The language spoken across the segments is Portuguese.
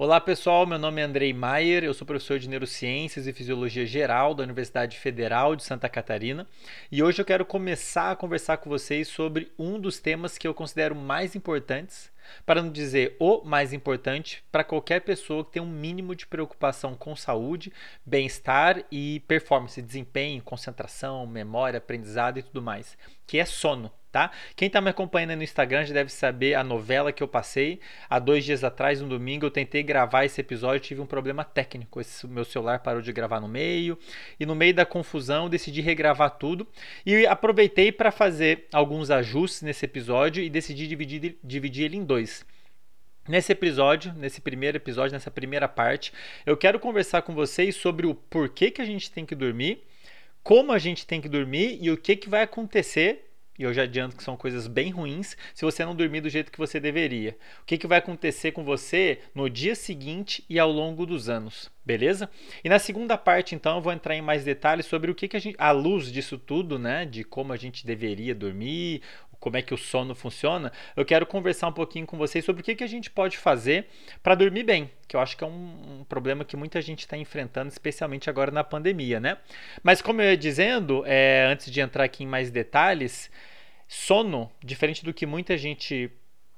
Olá pessoal, meu nome é Andrei Maier, eu sou professor de Neurociências e Fisiologia Geral da Universidade Federal de Santa Catarina. E hoje eu quero começar a conversar com vocês sobre um dos temas que eu considero mais importantes, para não dizer o mais importante, para qualquer pessoa que tem um mínimo de preocupação com saúde, bem-estar e performance, desempenho, concentração, memória, aprendizado e tudo mais, que é sono tá? Quem está me acompanhando no Instagram já deve saber a novela que eu passei. Há dois dias atrás, no domingo, eu tentei gravar esse episódio, tive um problema técnico. Esse, meu celular parou de gravar no meio e no meio da confusão decidi regravar tudo e aproveitei para fazer alguns ajustes nesse episódio e decidi dividir, dividir ele em dois. Nesse episódio, nesse primeiro episódio, nessa primeira parte, eu quero conversar com vocês sobre o porquê que a gente tem que dormir, como a gente tem que dormir e o que, que vai acontecer e eu já adianto que são coisas bem ruins se você não dormir do jeito que você deveria. O que, que vai acontecer com você no dia seguinte e ao longo dos anos, beleza? E na segunda parte, então, eu vou entrar em mais detalhes sobre o que, que a gente, à luz disso tudo, né, de como a gente deveria dormir, como é que o sono funciona, eu quero conversar um pouquinho com vocês sobre o que, que a gente pode fazer para dormir bem, que eu acho que é um, um problema que muita gente está enfrentando, especialmente agora na pandemia, né? Mas como eu ia dizendo, é, antes de entrar aqui em mais detalhes, sono, diferente do que muita gente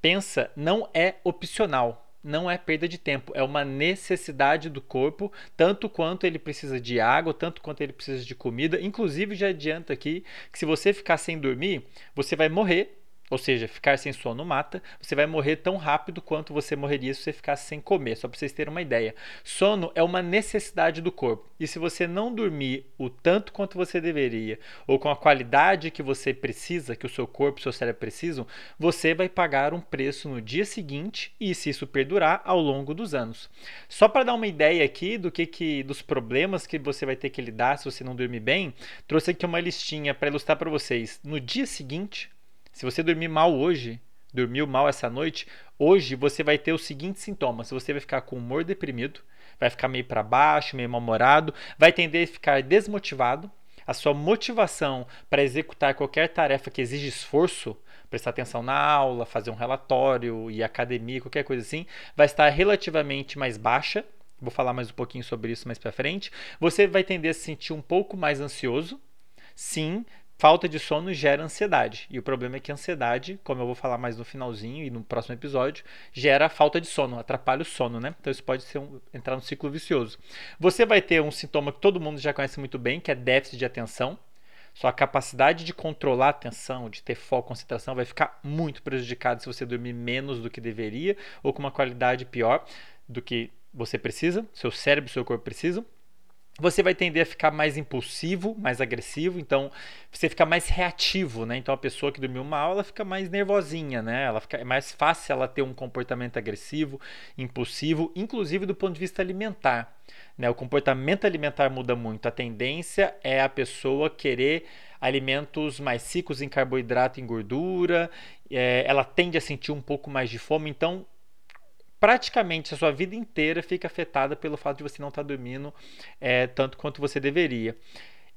pensa, não é opcional não é perda de tempo, é uma necessidade do corpo, tanto quanto ele precisa de água, tanto quanto ele precisa de comida. Inclusive, já adianta aqui que se você ficar sem dormir, você vai morrer ou seja, ficar sem sono mata, você vai morrer tão rápido quanto você morreria se você ficasse sem comer, só para vocês terem uma ideia. Sono é uma necessidade do corpo. E se você não dormir o tanto quanto você deveria, ou com a qualidade que você precisa, que o seu corpo e o seu cérebro precisam, você vai pagar um preço no dia seguinte e se isso perdurar ao longo dos anos. Só para dar uma ideia aqui do que, que dos problemas que você vai ter que lidar se você não dormir bem, trouxe aqui uma listinha para ilustrar para vocês. No dia seguinte, se você dormir mal hoje, dormiu mal essa noite, hoje você vai ter os seguintes sintomas. Você vai ficar com humor deprimido, vai ficar meio para baixo, meio mal-humorado, vai tender a ficar desmotivado. A sua motivação para executar qualquer tarefa que exige esforço, prestar atenção na aula, fazer um relatório, à academia, qualquer coisa assim, vai estar relativamente mais baixa. Vou falar mais um pouquinho sobre isso mais para frente. Você vai tender a se sentir um pouco mais ansioso. Sim, Falta de sono gera ansiedade. E o problema é que a ansiedade, como eu vou falar mais no finalzinho e no próximo episódio, gera falta de sono, atrapalha o sono, né? Então isso pode ser um, entrar num ciclo vicioso. Você vai ter um sintoma que todo mundo já conhece muito bem, que é déficit de atenção. Sua capacidade de controlar a atenção, de ter foco, concentração, vai ficar muito prejudicada se você dormir menos do que deveria ou com uma qualidade pior do que você precisa, seu cérebro e seu corpo precisam você vai tender a ficar mais impulsivo, mais agressivo, então você fica mais reativo, né? Então a pessoa que dormiu mal, ela fica mais nervosinha, né? Ela fica é mais fácil ela ter um comportamento agressivo, impulsivo, inclusive do ponto de vista alimentar, né? O comportamento alimentar muda muito. A tendência é a pessoa querer alimentos mais ricos em carboidrato e em gordura, é, ela tende a sentir um pouco mais de fome, então praticamente a sua vida inteira fica afetada pelo fato de você não estar tá dormindo é, tanto quanto você deveria.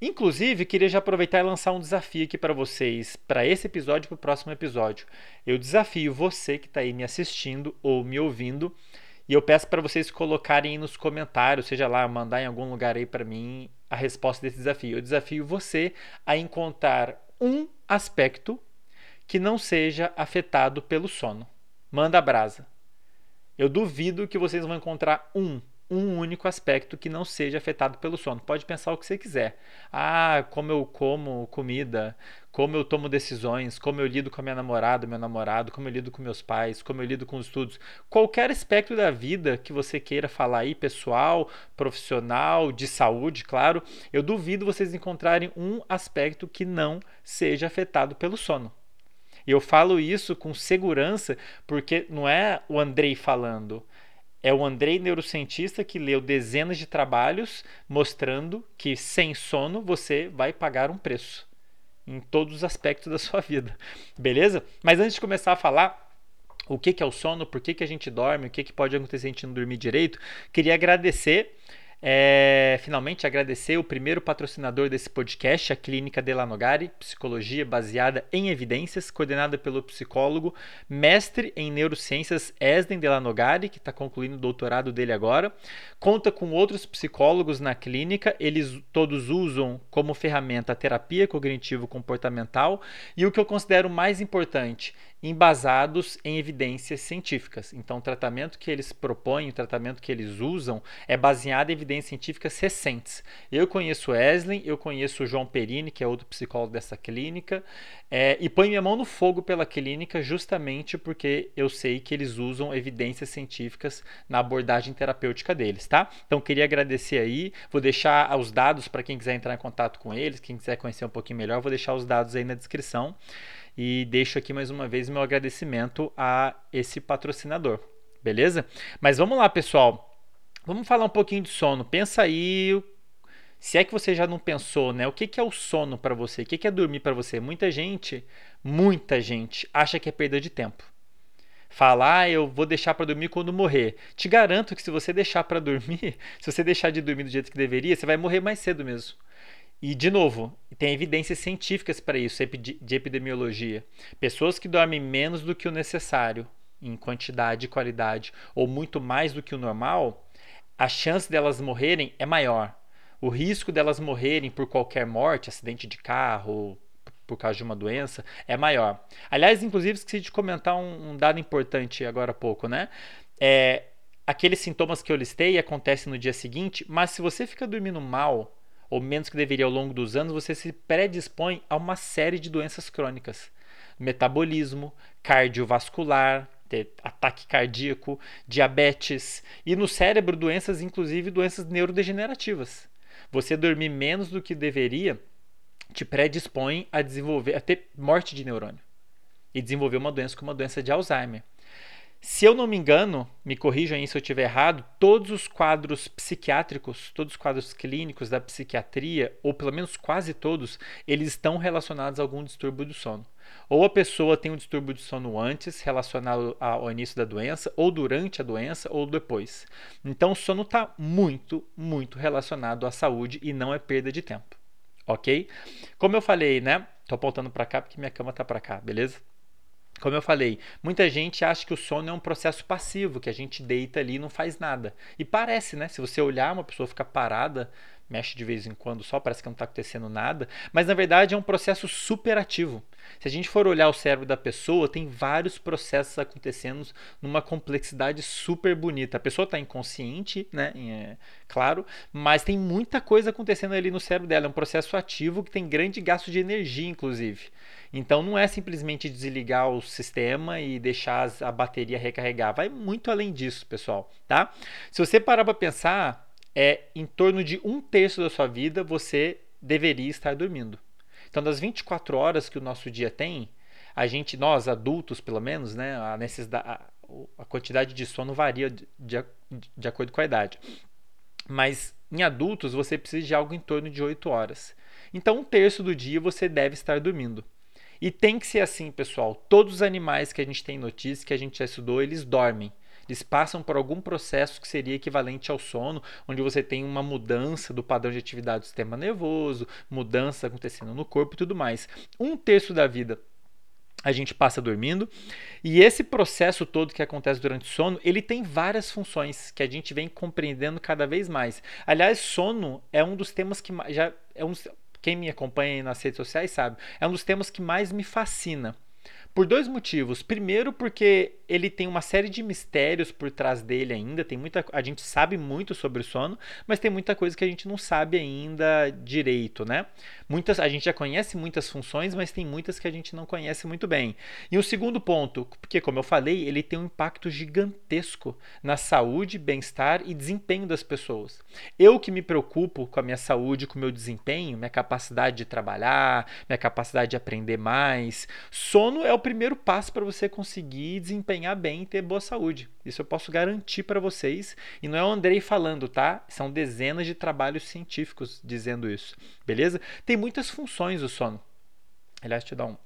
Inclusive, queria já aproveitar e lançar um desafio aqui para vocês, para esse episódio e para o próximo episódio. Eu desafio você que está aí me assistindo ou me ouvindo, e eu peço para vocês colocarem nos comentários, seja lá, mandar em algum lugar aí para mim a resposta desse desafio. Eu desafio você a encontrar um aspecto que não seja afetado pelo sono. Manda a brasa. Eu duvido que vocês vão encontrar um, um único aspecto que não seja afetado pelo sono. Pode pensar o que você quiser. Ah, como eu como comida, como eu tomo decisões, como eu lido com a minha namorada, meu namorado, como eu lido com meus pais, como eu lido com os estudos. Qualquer aspecto da vida que você queira falar aí, pessoal, profissional, de saúde, claro, eu duvido vocês encontrarem um aspecto que não seja afetado pelo sono. E eu falo isso com segurança porque não é o Andrei falando. É o Andrei neurocientista que leu dezenas de trabalhos mostrando que sem sono você vai pagar um preço em todos os aspectos da sua vida. Beleza? Mas antes de começar a falar o que, é o sono, por que, que a gente dorme, o que, que pode acontecer se a gente não dormir direito, queria agradecer é, finalmente agradecer o primeiro patrocinador desse podcast, a Clínica Delanogari, psicologia baseada em evidências, coordenada pelo psicólogo, mestre em neurociências Esden Delanogari, que está concluindo o doutorado dele agora. Conta com outros psicólogos na clínica, eles todos usam como ferramenta a terapia cognitivo-comportamental e o que eu considero mais importante, embasados em evidências científicas. Então, o tratamento que eles propõem, o tratamento que eles usam, é baseado em evidências científicas recentes. Eu conheço Wesley, eu conheço o João Perini, que é outro psicólogo dessa clínica, é, e ponho minha mão no fogo pela clínica justamente porque eu sei que eles usam evidências científicas na abordagem terapêutica deles, tá? Então, queria agradecer aí, vou deixar os dados para quem quiser entrar em contato com eles, quem quiser conhecer um pouquinho melhor, vou deixar os dados aí na descrição. E deixo aqui mais uma vez meu agradecimento a esse patrocinador, beleza? Mas vamos lá, pessoal. Vamos falar um pouquinho de sono. Pensa aí, se é que você já não pensou, né? O que, é o sono para você? O que, que é dormir para você? Muita gente, muita gente acha que é perda de tempo. Falar, ah, eu vou deixar para dormir quando morrer. Te garanto que se você deixar para dormir, se você deixar de dormir do jeito que deveria, você vai morrer mais cedo mesmo. E, de novo, tem evidências científicas para isso, de epidemiologia. Pessoas que dormem menos do que o necessário, em quantidade e qualidade, ou muito mais do que o normal, a chance delas morrerem é maior. O risco delas morrerem por qualquer morte, acidente de carro, por causa de uma doença, é maior. Aliás, inclusive, esqueci de comentar um, um dado importante agora há pouco, né? É, aqueles sintomas que eu listei acontecem no dia seguinte, mas se você fica dormindo mal, ou menos que deveria ao longo dos anos, você se predispõe a uma série de doenças crônicas. Metabolismo, cardiovascular, ataque cardíaco, diabetes e no cérebro doenças, inclusive doenças neurodegenerativas. Você dormir menos do que deveria te predispõe a desenvolver, a ter morte de neurônio e desenvolver uma doença como a doença de Alzheimer. Se eu não me engano, me corrijam aí se eu estiver errado, todos os quadros psiquiátricos, todos os quadros clínicos da psiquiatria, ou pelo menos quase todos, eles estão relacionados a algum distúrbio do sono. Ou a pessoa tem um distúrbio do sono antes, relacionado ao início da doença, ou durante a doença, ou depois. Então o sono está muito, muito relacionado à saúde e não é perda de tempo. Ok? Como eu falei, né? Tô apontando para cá porque minha cama tá para cá, beleza? Como eu falei, muita gente acha que o sono é um processo passivo, que a gente deita ali e não faz nada. E parece, né? Se você olhar, uma pessoa fica parada, mexe de vez em quando só, parece que não está acontecendo nada, mas na verdade é um processo superativo. Se a gente for olhar o cérebro da pessoa, tem vários processos acontecendo numa complexidade super bonita. A pessoa está inconsciente, né? É, claro, mas tem muita coisa acontecendo ali no cérebro dela. É um processo ativo que tem grande gasto de energia, inclusive. Então não é simplesmente desligar o sistema e deixar a bateria recarregar. Vai muito além disso, pessoal, tá? Se você parar para pensar, é em torno de um terço da sua vida você deveria estar dormindo. Então, das 24 horas que o nosso dia tem, a gente, nós adultos pelo menos, né, a, necessidade, a, a quantidade de sono varia de, de, de acordo com a idade. Mas em adultos você precisa de algo em torno de 8 horas. Então, um terço do dia você deve estar dormindo. E tem que ser assim, pessoal. Todos os animais que a gente tem notícia, que a gente já estudou, eles dormem. Eles passam por algum processo que seria equivalente ao sono, onde você tem uma mudança do padrão de atividade do sistema nervoso, mudança acontecendo no corpo e tudo mais. Um terço da vida a gente passa dormindo. E esse processo todo que acontece durante o sono, ele tem várias funções que a gente vem compreendendo cada vez mais. Aliás, sono é um dos temas que já é um, quem me acompanha nas redes sociais sabe, é um dos temas que mais me fascina. Por dois motivos. Primeiro, porque ele tem uma série de mistérios por trás dele ainda. Tem muita, a gente sabe muito sobre o sono, mas tem muita coisa que a gente não sabe ainda direito, né? Muitas, a gente já conhece muitas funções, mas tem muitas que a gente não conhece muito bem. E o segundo ponto, porque como eu falei, ele tem um impacto gigantesco na saúde, bem-estar e desempenho das pessoas. Eu que me preocupo com a minha saúde, com o meu desempenho, minha capacidade de trabalhar, minha capacidade de aprender mais, sono é o primeiro passo para você conseguir desempenhar bem e ter boa saúde. Isso eu posso garantir para vocês. E não é o Andrei falando, tá? São dezenas de trabalhos científicos dizendo isso. Beleza? Tem muitas funções o sono. Aliás, te dá um.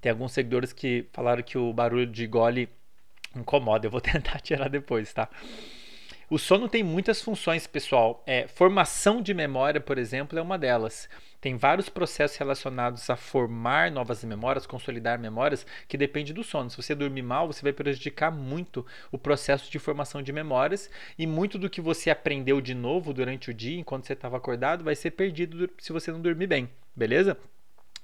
Tem alguns seguidores que falaram que o barulho de gole incomoda, eu vou tentar tirar depois, tá? O sono tem muitas funções, pessoal. É, formação de memória, por exemplo, é uma delas. Tem vários processos relacionados a formar novas memórias, consolidar memórias, que depende do sono. Se você dormir mal, você vai prejudicar muito o processo de formação de memórias e muito do que você aprendeu de novo durante o dia, enquanto você estava acordado, vai ser perdido se você não dormir bem, beleza?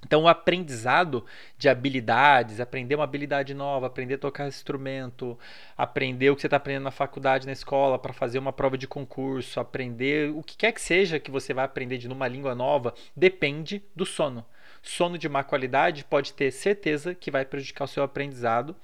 Então, o aprendizado de habilidades, aprender uma habilidade nova, aprender a tocar instrumento, aprender o que você está aprendendo na faculdade, na escola, para fazer uma prova de concurso, aprender o que quer que seja que você vai aprender de uma língua nova, depende do sono. Sono de má qualidade pode ter certeza que vai prejudicar o seu aprendizado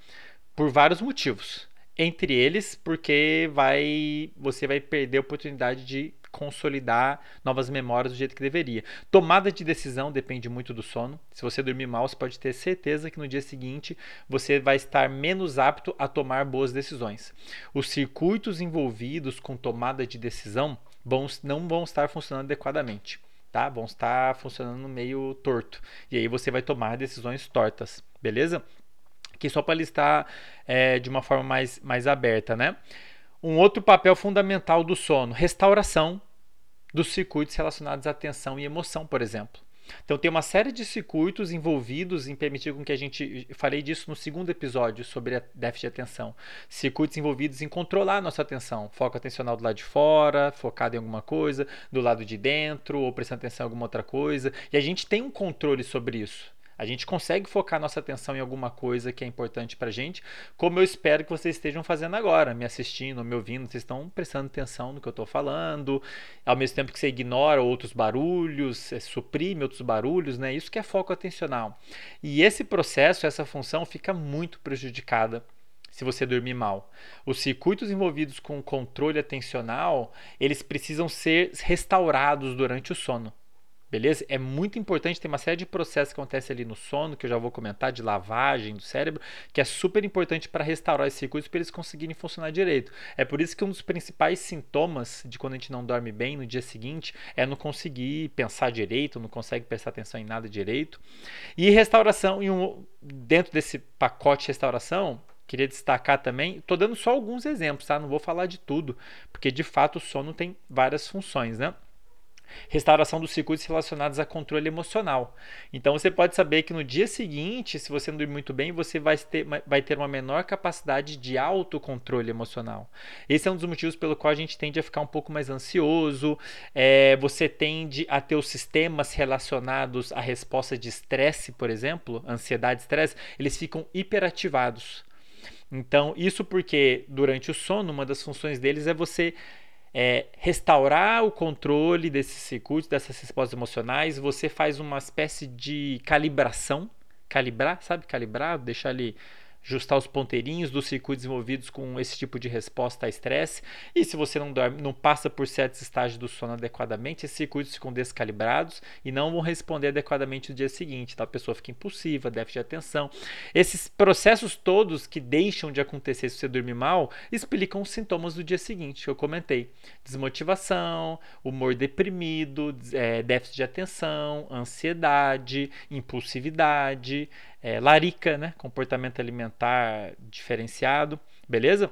por vários motivos. Entre eles, porque vai, você vai perder a oportunidade de consolidar novas memórias do jeito que deveria. Tomada de decisão depende muito do sono. Se você dormir mal, você pode ter certeza que no dia seguinte você vai estar menos apto a tomar boas decisões. Os circuitos envolvidos com tomada de decisão vão, não vão estar funcionando adequadamente. Tá? Vão estar funcionando meio torto. E aí você vai tomar decisões tortas, beleza? Aqui só para listar é, de uma forma mais, mais aberta, né? Um outro papel fundamental do sono, restauração dos circuitos relacionados à atenção e emoção, por exemplo. Então tem uma série de circuitos envolvidos em permitir com que a gente falei disso no segundo episódio sobre a déficit de atenção. Circuitos envolvidos em controlar a nossa atenção, foco atencional do lado de fora, focado em alguma coisa, do lado de dentro, ou prestando atenção em alguma outra coisa. E a gente tem um controle sobre isso. A gente consegue focar nossa atenção em alguma coisa que é importante para gente, como eu espero que vocês estejam fazendo agora, me assistindo, me ouvindo, vocês estão prestando atenção no que eu estou falando, ao mesmo tempo que você ignora outros barulhos, suprime outros barulhos, né? Isso que é foco atencional. E esse processo, essa função fica muito prejudicada se você dormir mal. Os circuitos envolvidos com controle atencional, eles precisam ser restaurados durante o sono. Beleza? É muito importante, tem uma série de processos que acontecem ali no sono, que eu já vou comentar, de lavagem do cérebro, que é super importante para restaurar esses circuitos para eles conseguirem funcionar direito. É por isso que um dos principais sintomas de quando a gente não dorme bem no dia seguinte é não conseguir pensar direito, não consegue prestar atenção em nada direito. E restauração, um, dentro desse pacote de restauração, queria destacar também, estou dando só alguns exemplos, tá? Não vou falar de tudo, porque de fato o sono tem várias funções, né? Restauração dos circuitos relacionados a controle emocional. Então você pode saber que no dia seguinte, se você não dormir muito bem, você vai ter, vai ter uma menor capacidade de autocontrole emocional. Esse é um dos motivos pelo qual a gente tende a ficar um pouco mais ansioso, é, você tende a ter os sistemas relacionados à resposta de estresse, por exemplo, ansiedade estresse, eles ficam hiperativados. Então, isso porque durante o sono, uma das funções deles é você é, restaurar o controle desses circuitos, dessas respostas emocionais, você faz uma espécie de calibração, calibrar, sabe? Calibrar, deixar ele ajustar os ponteirinhos dos circuitos envolvidos com esse tipo de resposta a estresse. E se você não dorme, não passa por certos estágios do sono adequadamente, esses circuitos ficam descalibrados e não vão responder adequadamente no dia seguinte. Então a pessoa fica impulsiva, déficit de atenção. Esses processos todos que deixam de acontecer se você dormir mal explicam os sintomas do dia seguinte que eu comentei: desmotivação, humor deprimido, é, déficit de atenção, ansiedade, impulsividade é, larica, né? comportamento alimentar diferenciado, beleza?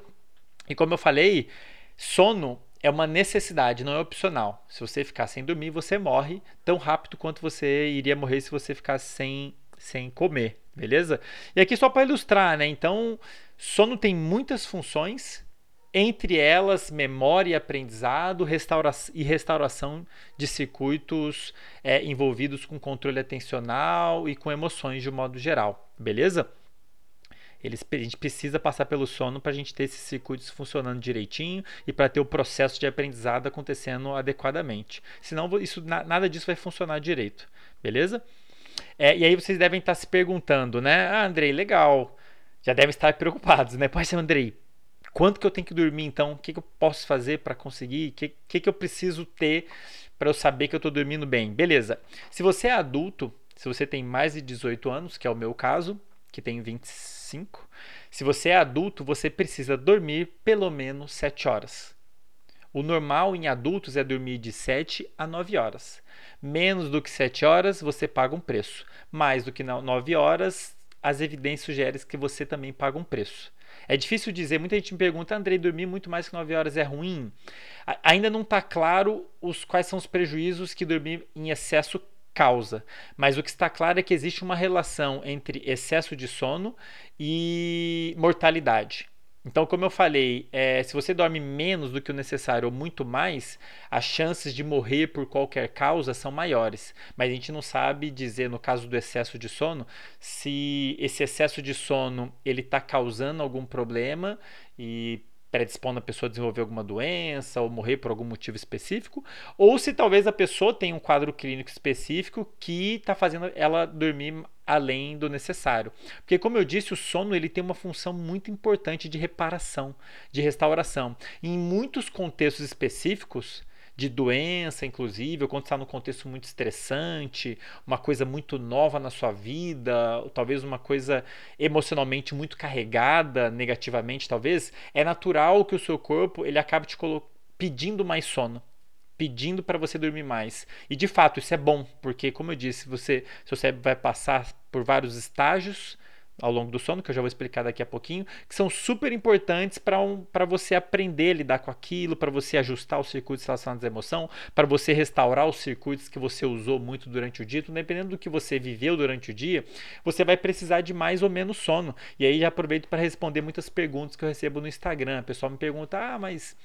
E como eu falei, sono é uma necessidade, não é opcional. Se você ficar sem dormir, você morre tão rápido quanto você iria morrer se você ficasse sem, sem comer, beleza? E aqui só para ilustrar, né? Então, sono tem muitas funções entre elas memória e aprendizado restaura e restauração de circuitos é, envolvidos com controle atencional e com emoções de um modo geral, beleza? Eles, a gente precisa passar pelo sono para a gente ter esses circuitos funcionando direitinho e para ter o processo de aprendizado acontecendo adequadamente. Senão, isso, nada disso vai funcionar direito, beleza? É, e aí vocês devem estar se perguntando, né? Ah, Andrei, legal. Já devem estar preocupados, né? Pode ser, Andrei, Quanto que eu tenho que dormir então? O que, que eu posso fazer para conseguir? O que, que, que eu preciso ter para eu saber que eu estou dormindo bem? Beleza. Se você é adulto, se você tem mais de 18 anos, que é o meu caso, que tem 25, se você é adulto, você precisa dormir pelo menos 7 horas. O normal em adultos é dormir de 7 a 9 horas. Menos do que 7 horas, você paga um preço. Mais do que 9 horas, as evidências sugerem que você também paga um preço. É difícil dizer, muita gente me pergunta, Andrei, dormir muito mais que 9 horas é ruim? ainda não está claro os, quais são os prejuízos que dormir em excesso causa. Mas o que está claro é que existe uma relação entre excesso de sono e mortalidade. Então, como eu falei, é, se você dorme menos do que o necessário ou muito mais, as chances de morrer por qualquer causa são maiores. Mas a gente não sabe dizer, no caso do excesso de sono, se esse excesso de sono ele está causando algum problema e predispondo a pessoa a desenvolver alguma doença ou morrer por algum motivo específico, ou se talvez a pessoa tenha um quadro clínico específico que está fazendo ela dormir além do necessário. Porque como eu disse, o sono ele tem uma função muito importante de reparação, de restauração. Em muitos contextos específicos, de doença, inclusive, ou quando está num contexto muito estressante, uma coisa muito nova na sua vida, talvez uma coisa emocionalmente muito carregada negativamente, talvez, é natural que o seu corpo ele acabe te pedindo mais sono pedindo para você dormir mais. E de fato, isso é bom, porque como eu disse, você, seu cérebro vai passar por vários estágios ao longo do sono, que eu já vou explicar daqui a pouquinho, que são super importantes para um, você aprender a lidar com aquilo, para você ajustar os circuitos relacionados à emoção, para você restaurar os circuitos que você usou muito durante o dia. Então, dependendo do que você viveu durante o dia, você vai precisar de mais ou menos sono. E aí já aproveito para responder muitas perguntas que eu recebo no Instagram. O pessoal me pergunta: ah, mas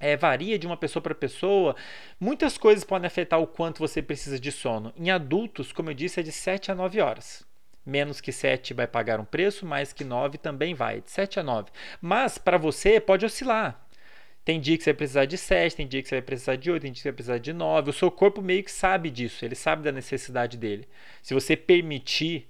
é, varia de uma pessoa para pessoa. Muitas coisas podem afetar o quanto você precisa de sono. Em adultos, como eu disse, é de 7 a 9 horas menos que 7 vai pagar um preço, mais que 9 também vai, de 7 a 9. Mas para você pode oscilar. Tem dia que você vai precisar de 7, tem dia que você vai precisar de 8, tem dia que você vai precisar de 9. O seu corpo meio que sabe disso, ele sabe da necessidade dele. Se você permitir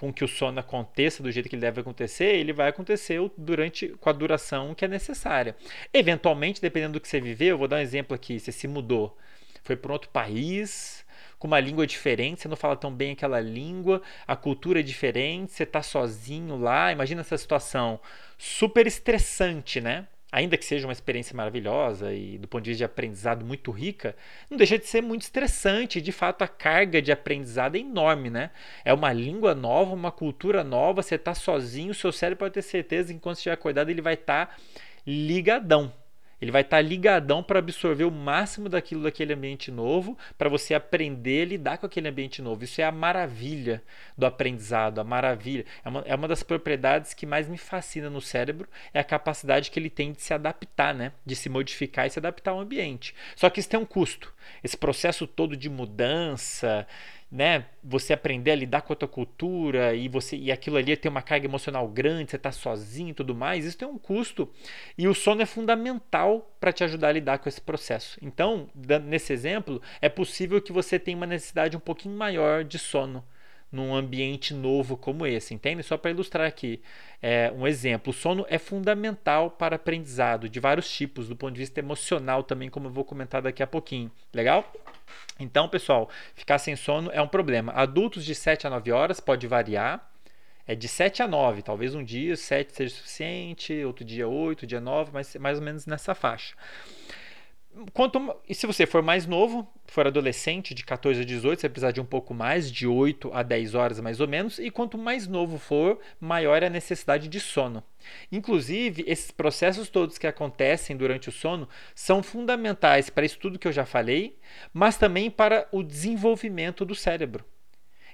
com que o sono aconteça do jeito que ele deve acontecer, ele vai acontecer durante com a duração que é necessária. Eventualmente, dependendo do que você viveu, eu vou dar um exemplo aqui, você se mudou, foi para outro país, com uma língua diferente, você não fala tão bem aquela língua, a cultura é diferente, você está sozinho lá. Imagina essa situação super estressante, né? Ainda que seja uma experiência maravilhosa e do ponto de vista de aprendizado muito rica, não deixa de ser muito estressante. De fato, a carga de aprendizado é enorme, né? É uma língua nova, uma cultura nova, você está sozinho, seu cérebro pode ter certeza que enquanto estiver acordado ele vai estar tá ligadão. Ele vai estar tá ligadão para absorver o máximo daquilo daquele ambiente novo, para você aprender a lidar com aquele ambiente novo. Isso é a maravilha do aprendizado, a maravilha. É uma, é uma das propriedades que mais me fascina no cérebro, é a capacidade que ele tem de se adaptar, né? de se modificar e se adaptar ao ambiente. Só que isso tem um custo. Esse processo todo de mudança, né, você aprender a lidar com a tua cultura e você e aquilo ali tem uma carga emocional grande, você está sozinho e tudo mais, isso tem um custo e o sono é fundamental para te ajudar a lidar com esse processo. Então, nesse exemplo, é possível que você tenha uma necessidade um pouquinho maior de sono num ambiente novo como esse, entende? Só para ilustrar aqui é, um exemplo. O sono é fundamental para aprendizado de vários tipos, do ponto de vista emocional também, como eu vou comentar daqui a pouquinho. Legal? Então, pessoal, ficar sem sono é um problema. Adultos de 7 a 9 horas pode variar. É de 7 a 9, talvez um dia 7 seja suficiente, outro dia 8, dia 9, mas mais ou menos nessa faixa. Quanto, e se você for mais novo, for adolescente, de 14 a 18, você vai precisar de um pouco mais, de 8 a 10 horas mais ou menos. E quanto mais novo for, maior é a necessidade de sono. Inclusive, esses processos todos que acontecem durante o sono são fundamentais para isso tudo que eu já falei, mas também para o desenvolvimento do cérebro.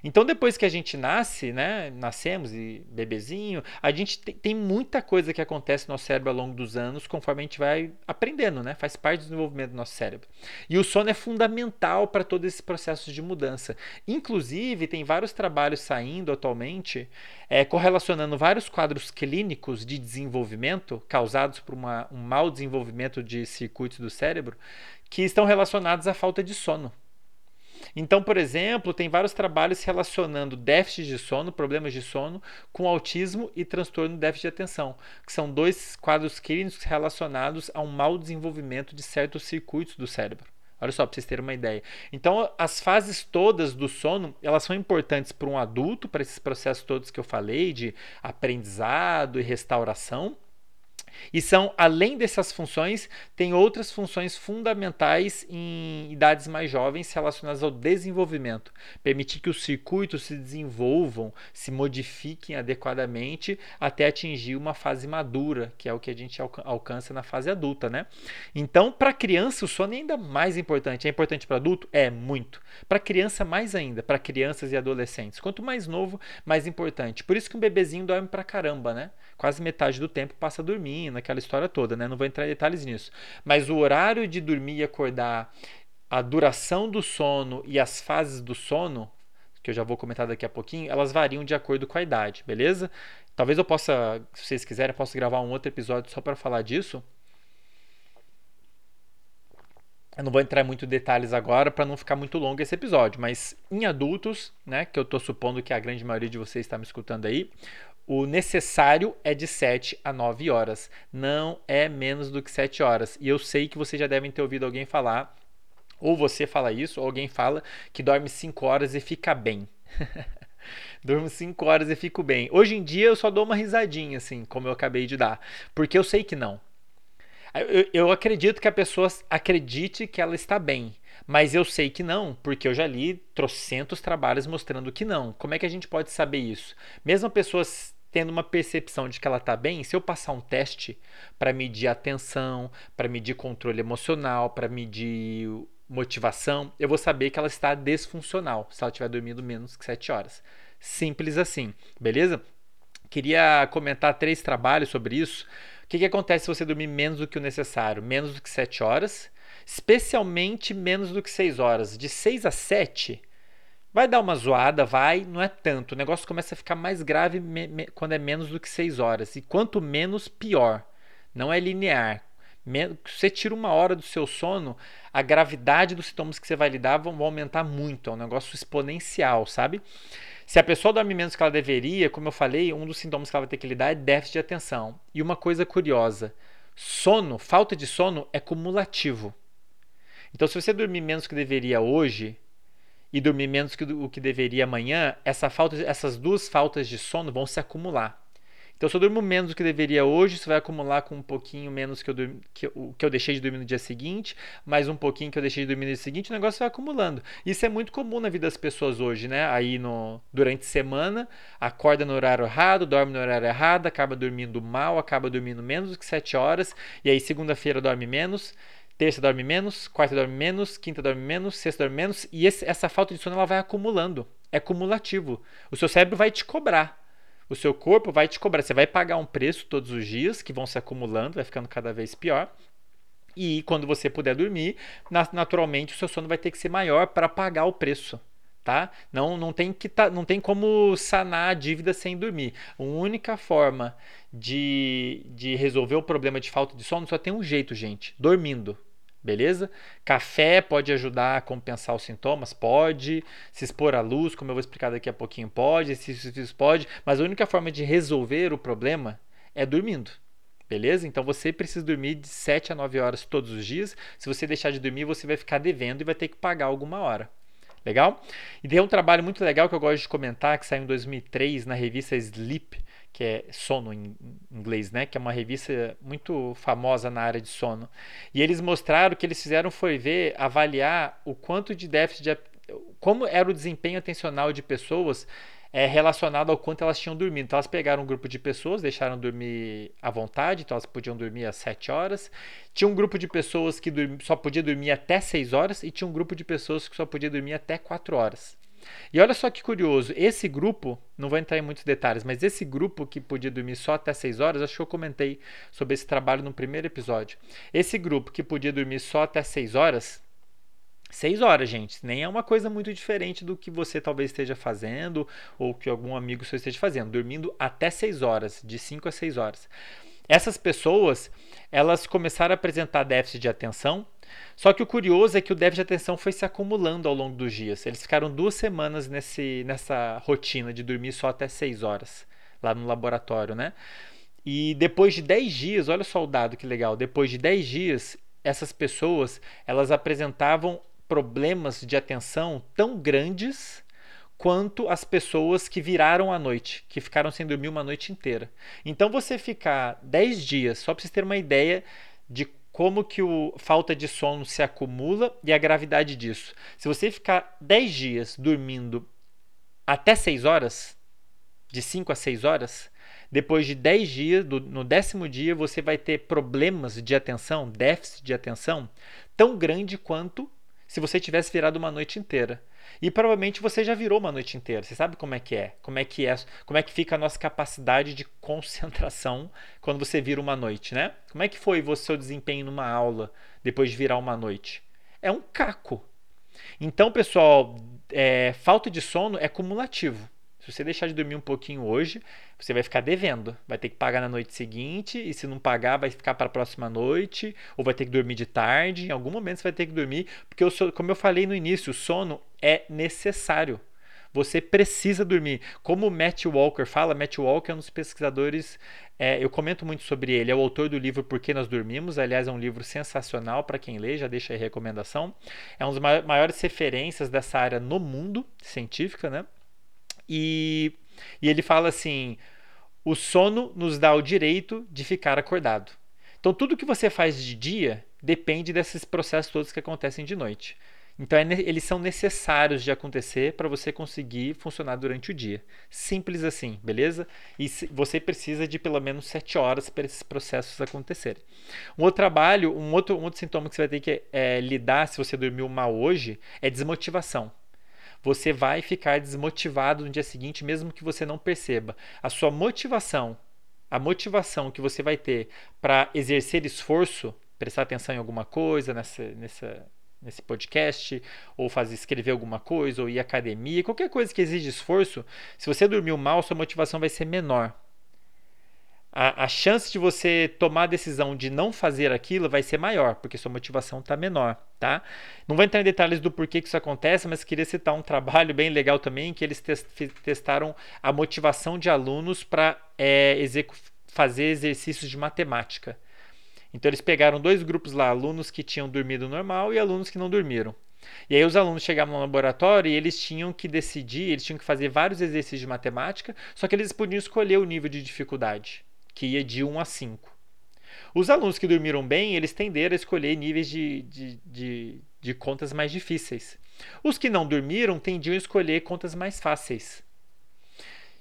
Então, depois que a gente nasce, né, nascemos e bebezinho, a gente tem, tem, muita coisa que acontece no nosso cérebro ao longo dos anos, conforme a gente vai aprendendo, né? Faz parte do desenvolvimento do nosso cérebro. E o sono é fundamental para todos esses processos de mudança. Inclusive, tem vários trabalhos saindo atualmente é, correlacionando vários quadros clínicos de desenvolvimento causados por uma, um mau desenvolvimento de circuitos do cérebro que estão relacionados à falta de sono. Então, por exemplo, tem vários trabalhos relacionando déficit de sono, problemas de sono, com autismo e transtorno de déficit de atenção, que são dois quadros clínicos relacionados a um mau desenvolvimento de certos circuitos do cérebro. Olha só, para vocês terem uma ideia. Então, as fases todas do sono, elas são importantes para um adulto, para esses processos todos que eu falei, de aprendizado e restauração, E são, além dessas funções, tem outras funções fundamentais em idades mais jovens relacionadas ao desenvolvimento. Permitir que os circuitos se desenvolvam, se modifiquem adequadamente até atingir uma fase madura, que é o que a gente alcança na fase adulta, né? Então, para criança, o sono é ainda mais importante. É importante para adulto? É muito. Para criança, mais ainda. Para crianças e adolescentes. Quanto mais novo, mais importante. Por isso que um bebezinho dorme pra caramba, né? Quase metade do tempo passa dormindo, aquela história toda, né? Não vou entrar em detalhes nisso. Mas o horário de dormir e acordar, a duração do sono e as fases do sono, que eu já vou comentar daqui a pouquinho, elas variam de acordo com a idade, beleza? Talvez eu possa, se vocês quiserem, eu possa gravar um outro episódio só para falar disso. Eu não vou entrar em muitos detalhes agora para não ficar muito longo esse episódio, mas em adultos, né, que eu estou supondo que a grande maioria de vocês está me escutando aí, o necessário é de 7 a 9 horas, não é menos do que 7 horas. E eu sei que vocês já devem ter ouvido alguém falar, ou você fala isso, ou alguém fala que dorme 5 horas e fica bem. Durmo 5 horas e fico bem. Hoje em dia eu só dou uma risadinha, assim, como eu acabei de dar, porque eu sei que não. Eu, eu acredito que a pessoa acredite que ela está bem, mas eu sei que não, porque eu já li trocentos trabalhos mostrando que não. Como é que a gente pode saber isso? Mesmo pessoas tendo uma percepção de que ela está bem, se eu passar um teste para medir atenção, para medir controle emocional, para medir motivação, eu vou saber que ela está desfuncional se ela estiver dormindo menos que 7 horas. Simples assim, beleza? Queria comentar três trabalhos sobre isso o que, que acontece se você dormir menos do que o necessário? Menos do que 7 horas, especialmente menos do que 6 horas. De 6 a 7, vai dar uma zoada, vai, não é tanto. O negócio começa a ficar mais grave me, me, quando é menos do que 6 horas. E quanto menos, pior. Não é linear. Você tira uma hora do seu sono, a gravidade dos sintomas que você vai lidar vão aumentar muito. É um negócio exponencial, sabe? Se a pessoa dorme menos que ela deveria, como eu falei, um dos sintomas que ela vai ter que lidar é déficit de atenção. E uma coisa curiosa: sono, falta de sono é cumulativo. Então, se você dormir menos que deveria hoje e dormir menos que o que deveria amanhã, essa falta, essas duas faltas de sono vão se acumular. Então, se eu durmo menos do que deveria hoje, isso vai acumular com um pouquinho menos que eu, que, eu, que eu deixei de dormir no dia seguinte, mais um pouquinho que eu deixei de dormir no dia seguinte, o negócio vai acumulando. Isso é muito comum na vida das pessoas hoje, né? Aí no, durante a semana, acorda no horário errado, dorme no horário errado, acaba dormindo mal, acaba dormindo menos do que 7 horas, e aí segunda-feira dorme menos terça dorme menos, quarta dorme menos, quinta dorme menos, sexta dorme menos, e esse, essa falta de sono ela vai acumulando. É cumulativo. O seu cérebro vai te cobrar o seu corpo vai te cobrar. Você vai pagar um preço todos os dias, que vão se acumulando, vai ficando cada vez pior. E quando você puder dormir, naturalmente o seu sono vai ter que ser maior para pagar o preço. Tá? Não, não, tem que tá, não tem como sanar a dívida sem dormir. A única forma de, de resolver o problema de falta de sono só tem um jeito, gente: dormindo beleza? Café pode ajudar a compensar os sintomas, pode. Se expor à luz, como eu vou explicar daqui a pouquinho, pode. Exercícios pode. Mas a única forma de resolver o problema é dormindo. Beleza? Então você precisa dormir de 7 a 9 horas todos os dias. Se você deixar de dormir, você vai ficar devendo e vai ter que pagar alguma hora. Legal? E tem um trabalho muito legal que eu gosto de comentar, que saiu em 2003 na revista Sleep, que é Sono em inglês, né? Que é uma revista muito famosa na área de sono. E eles mostraram que eles fizeram foi ver, avaliar o quanto de déficit de como era o desempenho atencional de pessoas é, relacionado ao quanto elas tinham dormido. Então, elas pegaram um grupo de pessoas, deixaram dormir à vontade, então elas podiam dormir às 7 horas. Tinha um grupo de pessoas que só podia dormir até 6 horas e tinha um grupo de pessoas que só podia dormir até 4 horas. E olha só que curioso, esse grupo, não vou entrar em muitos detalhes, mas esse grupo que podia dormir só até 6 horas, acho que eu comentei sobre esse trabalho no primeiro episódio. Esse grupo que podia dormir só até 6 horas, 6 horas, gente, nem é uma coisa muito diferente do que você talvez esteja fazendo ou que algum amigo seu esteja fazendo, dormindo até 6 horas, de 5 a 6 horas. Essas pessoas, elas começaram a apresentar déficit de atenção, só que o curioso é que o déficit de atenção foi se acumulando ao longo dos dias. Eles ficaram duas semanas nesse, nessa rotina de dormir só até 6 horas, lá no laboratório, né? E depois de 10 dias, olha só o dado que legal, depois de 10 dias, essas pessoas, elas apresentavam problemas de atenção tão grandes quanto as pessoas que viraram a noite, que ficaram sem dormir uma noite inteira. Então você ficar 10 dias, só para vocês terem uma ideia de como que o falta de sono se acumula e a gravidade disso. Se você ficar 10 dias dormindo até 6 horas, de 5 a 6 horas, depois de 10 dias, do, no décimo dia, você vai ter problemas de atenção, déficit de atenção, tão grande quanto se você tivesse virado uma noite inteira. E provavelmente você já virou uma noite inteira. Você sabe como é que é? Como é que é? Como é que fica a nossa capacidade de concentração quando você vira uma noite, né? Como é que foi o seu desempenho numa aula depois de virar uma noite? É um caco. Então, pessoal, é, falta de sono é cumulativo. Se você deixar de dormir um pouquinho hoje, você vai ficar devendo. Vai ter que pagar na noite seguinte, e se não pagar, vai ficar para a próxima noite, ou vai ter que dormir de tarde. Em algum momento você vai ter que dormir, porque, como eu falei no início, o sono é necessário. Você precisa dormir. Como Matt Walker fala, Matt Walker é um dos pesquisadores, é, eu comento muito sobre ele, é o autor do livro Por que Nós Dormimos. Aliás, é um livro sensacional para quem lê, já deixa aí recomendação. É uma das maiores referências dessa área no mundo científica, né? E, e ele fala assim: o sono nos dá o direito de ficar acordado. Então, tudo que você faz de dia depende desses processos todos que acontecem de noite. Então, é, eles são necessários de acontecer para você conseguir funcionar durante o dia. Simples assim, beleza? E você precisa de pelo menos 7 horas para esses processos acontecerem. Um outro trabalho, um outro, um outro sintoma que você vai ter que é, lidar se você dormiu mal hoje é desmotivação você vai ficar desmotivado no dia seguinte, mesmo que você não perceba. A sua motivação, a motivação que você vai ter para exercer esforço, prestar atenção em alguma coisa nessa, nessa, nesse podcast, ou fazer escrever alguma coisa, ou ir à academia, qualquer coisa que exige esforço, se você dormiu mal, sua motivação vai ser menor a, a chance de você tomar a decisão de não fazer aquilo vai ser maior, porque sua motivação está menor, tá? Não vou entrar em detalhes do porquê que isso acontece, mas queria citar um trabalho bem legal também, que eles testaram a motivação de alunos para é, fazer exercícios de matemática. Então eles pegaram dois grupos lá, alunos que tinham dormido normal e alunos que não dormiram. E aí os alunos chegavam no laboratório e eles tinham que decidir, eles tinham que fazer vários exercícios de matemática, só que eles podiam escolher o nível de dificuldade que ia de 1 a 5. Os alunos que dormiram bem, eles tenderam a escolher níveis de, de, de, de contas mais difíceis. Os que não dormiram tendiam a escolher contas mais fáceis.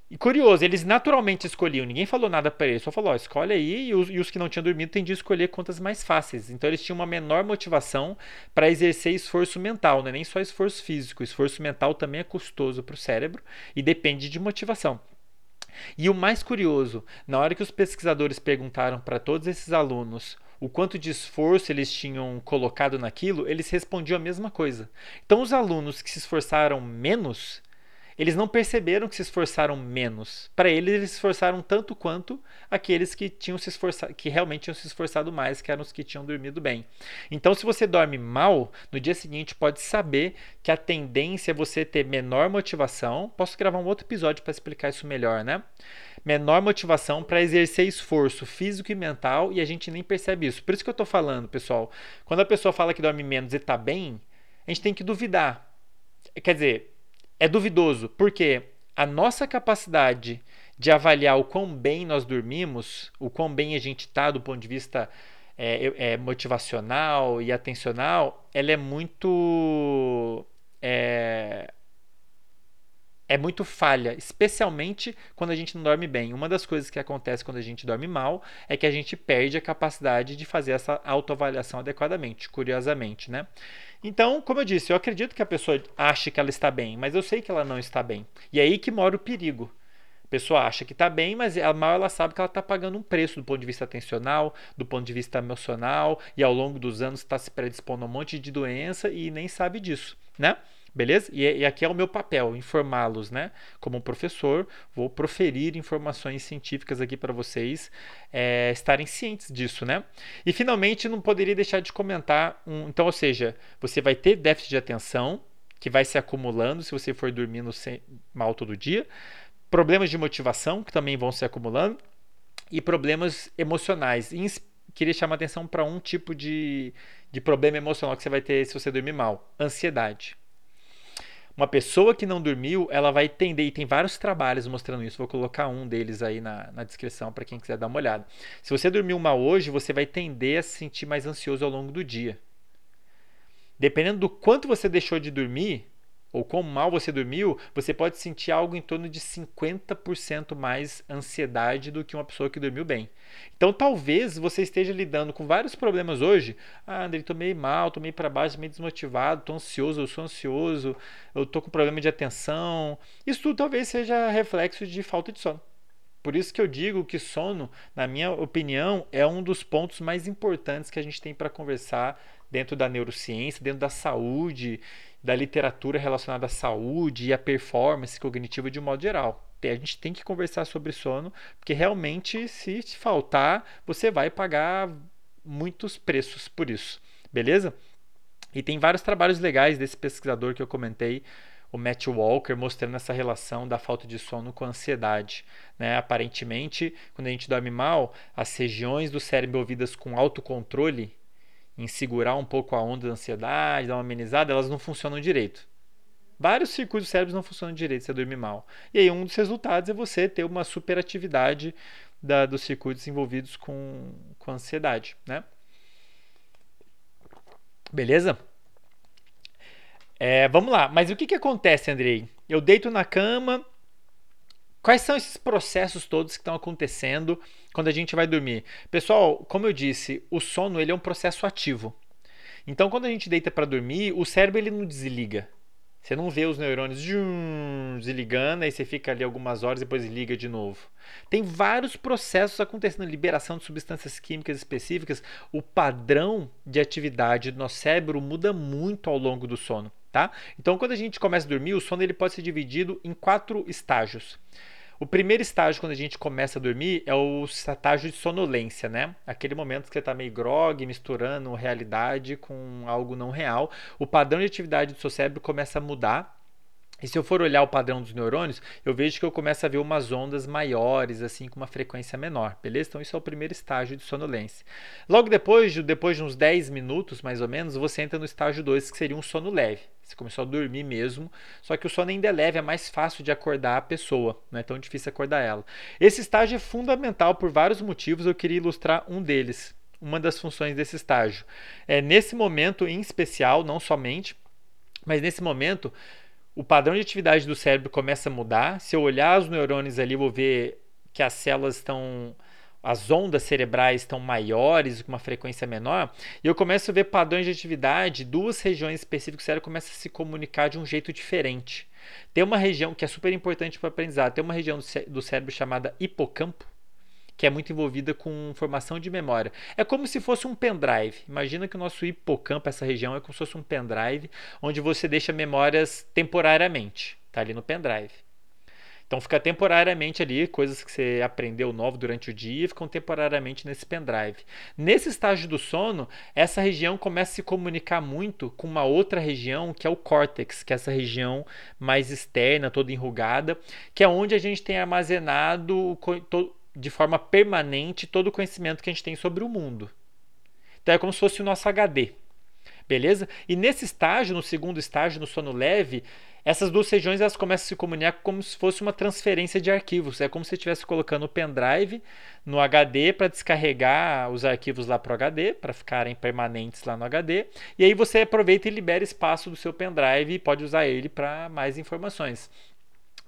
E curioso, eles naturalmente escolhiam, ninguém falou nada para eles, só falou, ó, escolhe aí, e os, e os, que não tinham dormido tendiam a escolher contas mais fáceis. Então eles tinham uma menor motivação para exercer esforço mental, não é nem só esforço físico, esforço mental também é custoso para o cérebro e depende de motivação. E o mais curioso, na hora que os pesquisadores perguntaram para todos esses alunos o quanto de esforço eles tinham colocado naquilo, eles respondiam a mesma coisa. Então, os alunos que se esforçaram menos, eles não perceberam que se esforçaram menos. Para eles, eles se esforçaram tanto quanto aqueles que tinham se esforçado, que realmente tinham se esforçado mais, que eram os que tinham dormido bem. Então, se você dorme mal, no dia seguinte pode saber que a tendência é você ter menor motivação. Posso gravar um outro episódio para explicar isso melhor, né? Menor motivação para exercer esforço físico e mental e a gente nem percebe isso. Por isso que eu estou falando, pessoal. Quando a pessoa fala que dorme menos e está bem, a gente tem que duvidar. Quer dizer, é duvidoso, porque a nossa capacidade de avaliar o quão bem nós dormimos, o quão bem a gente está do ponto de vista é, é, motivacional e atencional, ela é muito é, é muito falha, especialmente quando a gente não dorme bem. Uma das coisas que acontece quando a gente dorme mal é que a gente perde a capacidade de fazer essa autoavaliação adequadamente, curiosamente, né? Então, como eu disse, eu acredito que a pessoa ache que ela está bem, mas eu sei que ela não está bem. E é aí que mora o perigo. A pessoa acha que está bem, mas mal ela sabe que ela está pagando um preço do ponto de vista atencional, do ponto de vista emocional, e ao longo dos anos está se predispondo a um monte de doença e nem sabe disso, né? Beleza? E, e aqui é o meu papel, informá-los, né? Como professor, vou proferir informações científicas aqui para vocês é, estarem cientes disso, né? E finalmente, não poderia deixar de comentar, um, então, ou seja, você vai ter déficit de atenção, que vai se acumulando se você for dormindo sem, mal todo dia, problemas de motivação, que também vão se acumulando, e problemas emocionais. E queria chamar atenção para um tipo de, de problema emocional que você vai ter se você dormir mal: ansiedade. Uma pessoa que não dormiu, ela vai tender, e tem vários trabalhos mostrando isso, vou colocar um deles aí na, na descrição para quem quiser dar uma olhada. Se você dormiu mal hoje, você vai tender a se sentir mais ansioso ao longo do dia. Dependendo do quanto você deixou de dormir, ou quão mal você dormiu, você pode sentir algo em torno de 50% mais ansiedade do que uma pessoa que dormiu bem. Então talvez você esteja lidando com vários problemas hoje. Ah, André, tô meio mal, tô meio para baixo, meio desmotivado, tô ansioso, eu sou ansioso, eu tô com problema de atenção. Isso tudo talvez seja reflexo de falta de sono. Por isso que eu digo que sono, na minha opinião, é um dos pontos mais importantes que a gente tem para conversar dentro da neurociência, dentro da saúde da literatura relacionada à saúde e à performance cognitiva de um modo geral. A gente tem que conversar sobre sono, porque realmente, se faltar, você vai pagar muitos preços por isso. Beleza? E tem vários trabalhos legais desse pesquisador que eu comentei, o Matt Walker, mostrando essa relação da falta de sono com a ansiedade. Né? Aparentemente, quando a gente dorme mal, as regiões do cérebro envolvidas com autocontrole em segurar um pouco a onda da ansiedade, dar uma amenizada, elas não funcionam direito. Vários circuitos cérebros não funcionam direito se você dormir mal. E aí um dos resultados é você ter uma superatividade da, dos circuitos envolvidos com, com ansiedade, né? Beleza? É, vamos lá. Mas o que, que acontece, Andrei? Eu deito na cama, Quais são esses processos todos que estão acontecendo quando a gente vai dormir? Pessoal, como eu disse, o sono ele é um processo ativo. Então, quando a gente deita para dormir, o cérebro ele não desliga. Você não vê os neurônios desligando, aí você fica ali algumas horas e depois liga de novo. Tem vários processos acontecendo, liberação de substâncias químicas específicas. O padrão de atividade do nosso cérebro muda muito ao longo do sono, tá? Então, quando a gente começa a dormir, o sono ele pode ser dividido em quatro estágios. O primeiro estágio, quando a gente começa a dormir, é o estágio de sonolência, né? Aquele momento que você está meio grog, misturando realidade com algo não real. O padrão de atividade do seu cérebro começa a mudar e se eu for olhar o padrão dos neurônios, eu vejo que eu começo a ver umas ondas maiores, assim, com uma frequência menor, beleza? Então, isso é o primeiro estágio de sonolência. Logo depois, depois de uns 10 minutos, mais ou menos, você entra no estágio 2, que seria um sono leve. Você começou a dormir mesmo, só que o sono ainda é leve, é mais fácil de acordar a pessoa, não é tão difícil acordar ela. Esse estágio é fundamental por vários motivos, eu queria ilustrar um deles, uma das funções desse estágio. É nesse momento em especial, não somente, mas nesse momento o padrão de atividade do cérebro começa a mudar. Se eu olhar os neurônios ali, vou ver que as células estão. As ondas cerebrais estão maiores, com uma frequência menor, e eu começo a ver padrões de atividade, duas regiões específicas do cérebro começam a se comunicar de um jeito diferente. Tem uma região que é super importante para aprendizado, tem uma região do cérebro chamada hipocampo, que é muito envolvida com formação de memória. É como se fosse um pendrive. Imagina que o nosso hipocampo, essa região, é como se fosse um pendrive, onde você deixa memórias temporariamente. Está ali no pendrive. Então fica temporariamente ali, coisas que você aprendeu novo durante o dia, ficam temporariamente nesse pendrive. Nesse estágio do sono, essa região começa a se comunicar muito com uma outra região, que é o córtex, que é essa região mais externa, toda enrugada, que é onde a gente tem armazenado de forma permanente todo o conhecimento que a gente tem sobre o mundo. Então é como se fosse o nosso HD. Beleza? E nesse estágio, no segundo estágio, no sono leve, essas duas regiões elas começam a se comunicar como se fosse uma transferência de arquivos. É como se estivesse colocando o pendrive no HD para descarregar os arquivos lá para o HD, para ficarem permanentes lá no HD. E aí você aproveita e libera espaço do seu pendrive e pode usar ele para mais informações.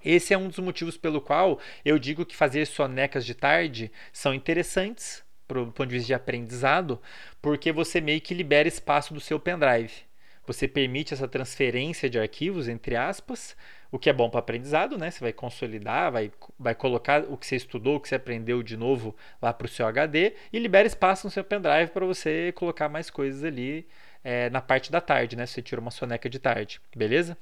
Esse é um dos motivos pelo qual eu digo que fazer sonecas de tarde são interessantes para o ponto de vista de aprendizado, porque você meio que libera espaço do seu pendrive. Você permite essa transferência de arquivos, entre aspas, o que é bom para aprendizado, né? Você vai consolidar, vai, vai colocar o que você estudou, o que você aprendeu de novo lá para o seu HD e libera espaço no seu pendrive para você colocar mais coisas ali é, na parte da tarde, né? Você tira uma soneca de tarde, beleza?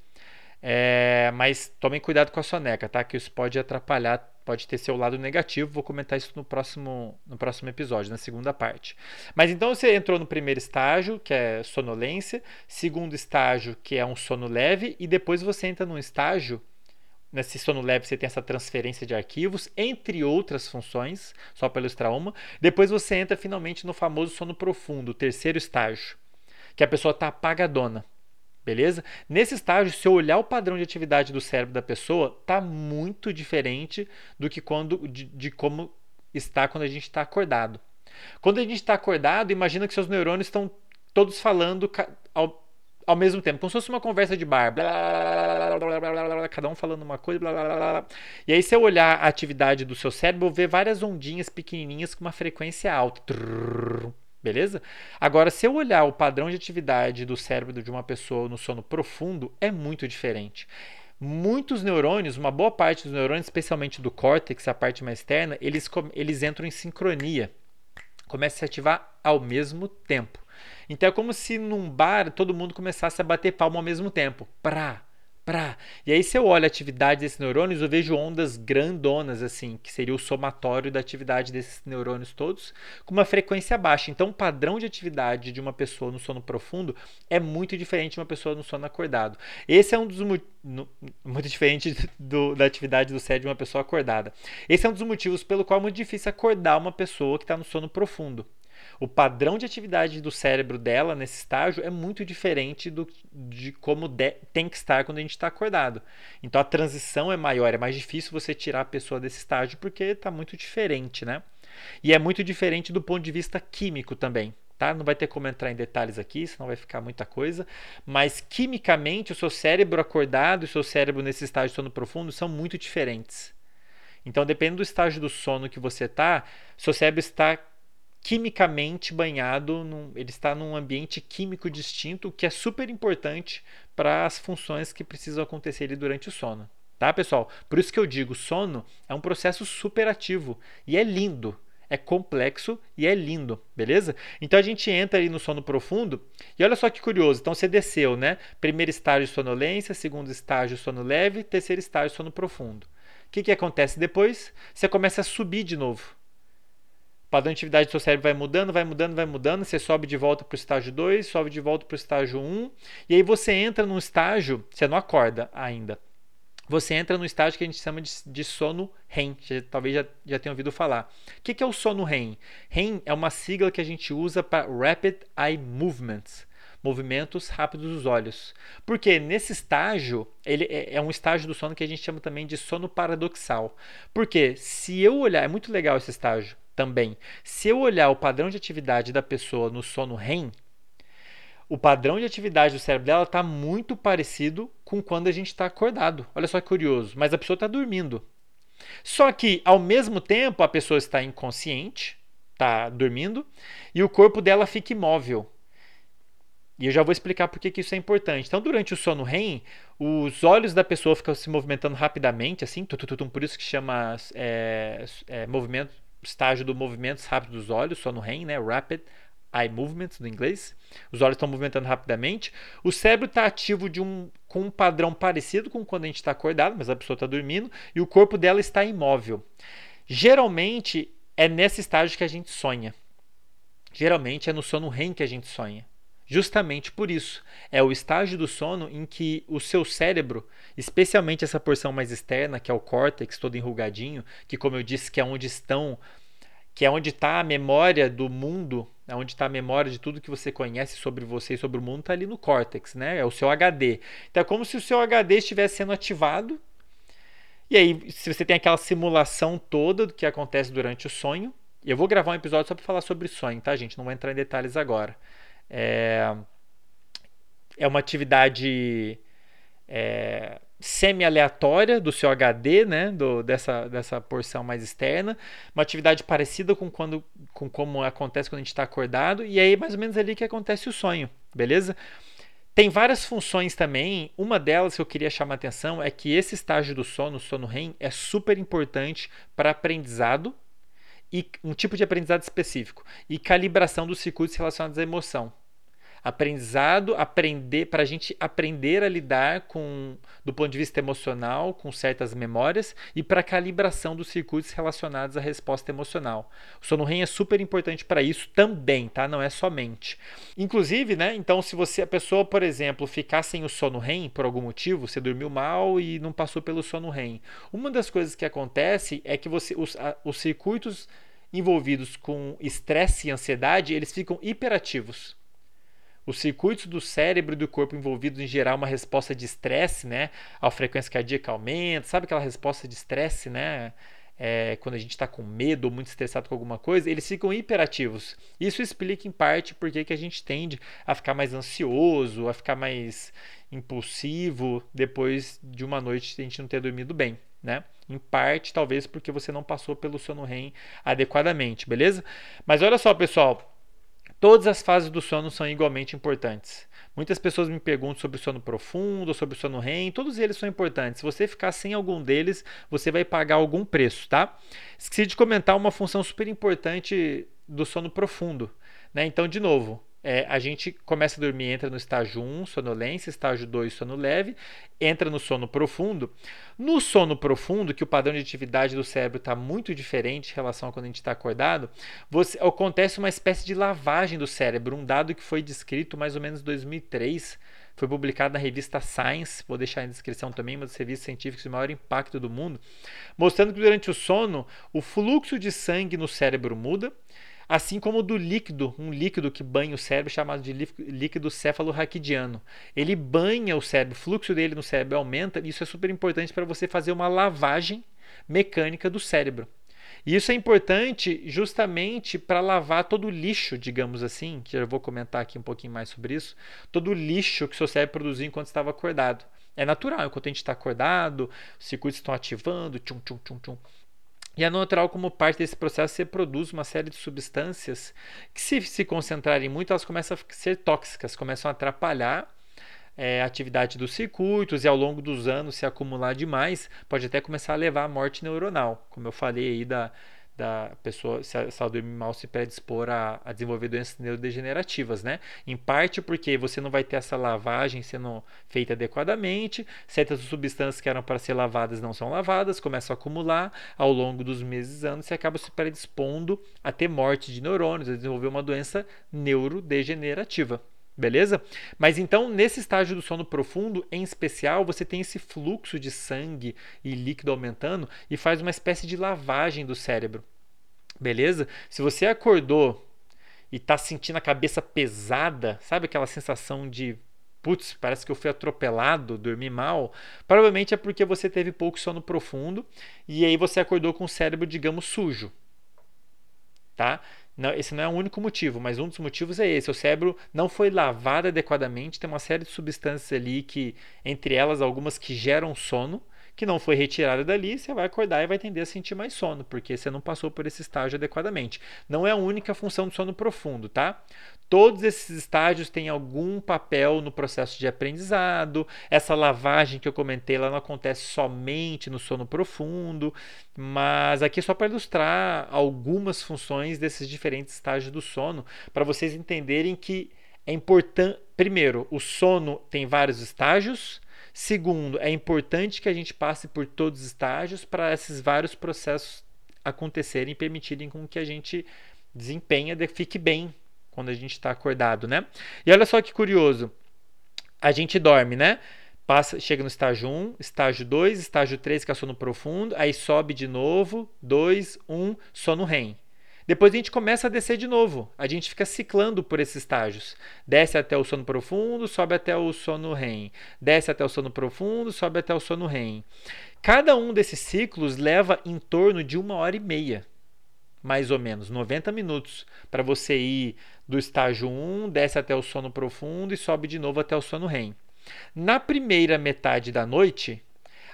É, mas tomem cuidado com a soneca, tá? Que isso pode atrapalhar, pode ter seu lado negativo. Vou comentar isso no próximo, no próximo episódio, na segunda parte. Mas então você entrou no primeiro estágio, que é sonolência, segundo estágio, que é um sono leve, e depois você entra num estágio. Nesse sono leve você tem essa transferência de arquivos, entre outras funções, só para ilustrar uma. Depois você entra finalmente no famoso sono profundo, terceiro estágio, que a pessoa está apagadona Beleza? Nesse estágio, se eu olhar o padrão de atividade do cérebro da pessoa, tá muito diferente do que quando de, de como está quando a gente está acordado. Quando a gente está acordado, imagina que seus neurônios estão todos falando ao, ao mesmo tempo, como se fosse uma conversa de bar. Blá, blá, blá, cada um falando uma coisa. E aí, se eu olhar a atividade do seu cérebro, eu vou ver várias ondinhas pequenininhas com uma frequência alta. Beleza? Agora, se eu olhar o padrão de atividade do cérebro de uma pessoa no sono profundo, é muito diferente. Muitos neurônios, uma boa parte dos neurônios, especialmente do córtex, a parte mais externa, eles, eles entram em sincronia. Começam a se ativar ao mesmo tempo. Então é como se num bar todo mundo começasse a bater palma ao mesmo tempo. Pra, Pra. E aí, se eu olho a atividade desses neurônios, eu vejo ondas grandonas, assim, que seria o somatório da atividade desses neurônios todos, com uma frequência baixa. Então, o padrão de atividade de uma pessoa no sono profundo é muito diferente de uma pessoa no sono acordado. Esse é um dos muito diferente do, da atividade do cérebro de uma pessoa acordada. Esse é um dos motivos pelo qual é muito difícil acordar uma pessoa que está no sono profundo o padrão de atividade do cérebro dela nesse estágio é muito diferente do, de como de, tem que estar quando a gente está acordado. Então a transição é maior, é mais difícil você tirar a pessoa desse estágio porque está muito diferente, né? E é muito diferente do ponto de vista químico também. Tá? Não vai ter como entrar em detalhes aqui, senão vai ficar muita coisa. Mas quimicamente, o seu cérebro acordado e o seu cérebro nesse estágio de sono profundo são muito diferentes. Então, dependendo do estágio do sono que você está, seu cérebro está quimicamente banhado, num, ele está num ambiente químico distinto, que é super importante para as funções que precisam acontecer ali durante o sono. Tá, pessoal? Por isso que eu digo, sono é um processo super ativo e é lindo. É complexo e é lindo, beleza? Então a gente entra ali no sono profundo e olha só que curioso. Então você desceu, né? Primeiro estágio sonolência, segundo estágio sono leve, terceiro estágio sono profundo. O que, que acontece depois? Você começa a subir de novo. Padrão de atividade do seu cérebro vai mudando, vai mudando, vai mudando. Você sobe de volta para o estágio 2, sobe de volta para o estágio 1. Um, e aí você entra num estágio, você não acorda ainda. Você entra no estágio que a gente chama de, de sono REM. Já, talvez já, já tenha ouvido falar. O que, que é o sono REM? REM é uma sigla que a gente usa para Rapid Eye Movements movimentos rápidos dos olhos. Porque nesse estágio, ele é, é um estágio do sono que a gente chama também de sono paradoxal. Porque se eu olhar, é muito legal esse estágio também. Se eu olhar o padrão de atividade da pessoa no sono REM, o padrão de atividade do cérebro dela está muito parecido com quando a gente está acordado. Olha só que curioso, mas a pessoa está dormindo. Só que, ao mesmo tempo, a pessoa está inconsciente, está dormindo, e o corpo dela fica imóvel. E eu já vou explicar por que isso é importante. Então, durante o sono REM, os olhos da pessoa ficam se movimentando rapidamente, assim, tututum, por isso que chama é, é, movimento estágio do movimentos rápidos dos olhos, só no REM, né? Rapid Eye Movements no inglês. Os olhos estão movimentando rapidamente. O cérebro está ativo de um, com um padrão parecido com quando a gente está acordado, mas a pessoa está dormindo, e o corpo dela está imóvel. Geralmente é nesse estágio que a gente sonha. Geralmente é no sono REM que a gente sonha. Justamente por isso, é o estágio do sono em que o seu cérebro, especialmente essa porção mais externa, que é o córtex todo enrugadinho, que como eu disse, que é onde estão, que é onde está a memória do mundo, é onde está a memória de tudo que você conhece sobre você e sobre o mundo, está ali no córtex, né? É o seu HD. Então é como se o seu HD estivesse sendo ativado. E aí, se você tem aquela simulação toda do que acontece durante o sonho, eu vou gravar um episódio só para falar sobre sonho, tá, gente? Não vou entrar em detalhes agora. É, é uma atividade é, semi-aleatória do seu HD, né, do, dessa, dessa porção mais externa, uma atividade parecida com, quando, com como acontece quando a gente está acordado, e aí mais ou menos ali que acontece o sonho, beleza? Tem várias funções também, uma delas que eu queria chamar a atenção é que esse estágio do sono, o sono REM, é super importante para aprendizado, e um tipo de aprendizado específico e calibração dos circuitos relacionados à emoção. Aprendizado, aprender para a gente aprender a lidar com, do ponto de vista emocional, com certas memórias e para calibração dos circuitos relacionados à resposta emocional. O sono REM é super importante para isso também, tá? Não é somente. Inclusive, né? Então, se você a pessoa, por exemplo, ficar sem o sono REM por algum motivo, você dormiu mal e não passou pelo sono REM, uma das coisas que acontece é que você os, a, os circuitos envolvidos com estresse e ansiedade, eles ficam hiperativos. Os circuitos do cérebro e do corpo envolvidos em gerar uma resposta de estresse, né? A frequência cardíaca aumenta, sabe aquela resposta de estresse, né? É, quando a gente está com medo ou muito estressado com alguma coisa, eles ficam hiperativos. Isso explica em parte por que a gente tende a ficar mais ansioso, a ficar mais impulsivo depois de uma noite a gente não ter dormido bem, né? Em parte, talvez porque você não passou pelo sono REM adequadamente, beleza? Mas olha só, pessoal, todas as fases do sono são igualmente importantes. Muitas pessoas me perguntam sobre o sono profundo, sobre o sono REM, todos eles são importantes. Se você ficar sem algum deles, você vai pagar algum preço, tá? Esqueci de comentar uma função super importante do sono profundo, né? Então, de novo, é, a gente começa a dormir, entra no estágio 1, sonolência, estágio 2, sono leve, entra no sono profundo. No sono profundo, que o padrão de atividade do cérebro está muito diferente em relação a quando a gente está acordado, você, acontece uma espécie de lavagem do cérebro, um dado que foi descrito mais ou menos em 2003, foi publicado na revista Science, vou deixar na descrição também, uma das revistas científicas de maior impacto do mundo, mostrando que durante o sono o fluxo de sangue no cérebro muda, assim como do líquido, um líquido que banha o cérebro chamado de líquido cefalorraquidiano. Ele banha o cérebro, o fluxo dele no cérebro aumenta, e isso é super importante para você fazer uma lavagem mecânica do cérebro. E isso é importante justamente para lavar todo o lixo, digamos assim, que eu vou comentar aqui um pouquinho mais sobre isso, todo o lixo que o seu cérebro produziu enquanto estava acordado. É natural, enquanto a gente está acordado, os circuitos estão ativando, tchum, tchum, tchum, tchum. E é natural, como parte desse processo, você produz uma série de substâncias que, se se concentrarem muito, elas começam a ser tóxicas, começam a atrapalhar é, a atividade dos circuitos e ao longo dos anos se acumular demais, pode até começar a levar à morte neuronal, como eu falei aí da, da pessoa, se ela dormir mal, se predispor a, a, desenvolver doenças neurodegenerativas, né? Em parte porque você não vai ter essa lavagem sendo feita adequadamente, certas substâncias que eram para ser lavadas não são lavadas, começam a acumular ao longo dos meses e anos e acaba se predispondo a ter morte de neurônios, a desenvolver uma doença neurodegenerativa. Beleza? Mas então, nesse estágio do sono profundo, em especial, você tem esse fluxo de sangue e líquido aumentando e faz uma espécie de lavagem do cérebro. Beleza? Se você acordou e está sentindo a cabeça pesada, sabe aquela sensação de putz, parece que eu fui atropelado, dormi mal, provavelmente é porque você teve pouco sono profundo e aí você acordou com o cérebro, digamos, sujo. Tá? Não, esse não é o único motivo, mas um dos motivos é esse. O cérebro não foi lavado adequadamente, tem uma série de substâncias ali que, entre elas, algumas que geram sono, que não foi retirada dali, você vai acordar e vai tender a sentir mais sono, porque você não passou por esse estágio adequadamente. Não é a única função do sono profundo, tá? Todos esses estágios têm algum papel no processo de aprendizado. Essa lavagem que eu comentei, ela não acontece somente no sono profundo, mas aqui é só para ilustrar algumas funções desses diferentes estágios do sono, para vocês entenderem que é importante. Primeiro, o sono tem vários estágios Segundo, é importante que a gente passe por todos os estágios para esses vários processos acontecerem e permitirem com que a gente desempenhe, fique bem quando a gente está acordado, né? E olha só que curioso, a gente dorme, né? Passa, chega no estágio 1, estágio 2, estágio 3, que é sono profundo, aí sobe de novo, 2, 1, sono REM. Depois a gente começa a descer de novo. A gente fica ciclando por esses estágios. Desce até o sono profundo, sobe até o sono REM. Desce até o sono profundo, sobe até o sono REM. Cada um desses ciclos leva em torno de uma hora e meia, mais ou menos, 90 minutos, para você ir do estágio 1, desce até o sono profundo e sobe de novo até o sono REM. Na primeira metade da noite,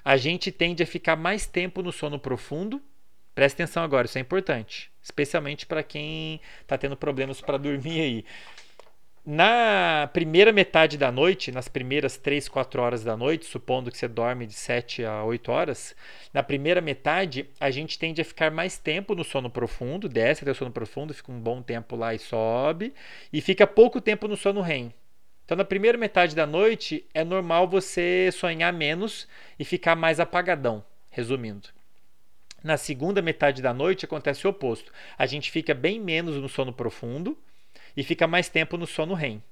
a gente tende a ficar mais tempo no sono profundo Preste atenção agora, isso é importante, especialmente para quem está tendo problemas para dormir aí. Na primeira metade da noite, nas primeiras 3, 4 horas da noite, supondo que você dorme de 7 a 8 horas, na primeira metade a gente tende a ficar mais tempo no sono profundo, desce até o sono profundo, fica um bom tempo lá e sobe, e fica pouco tempo no sono REM. Então, na primeira metade da noite, é normal você sonhar menos e ficar mais apagadão, resumindo. Na segunda metade da noite acontece o oposto. A gente fica bem menos no sono profundo e fica mais tempo no sono REM.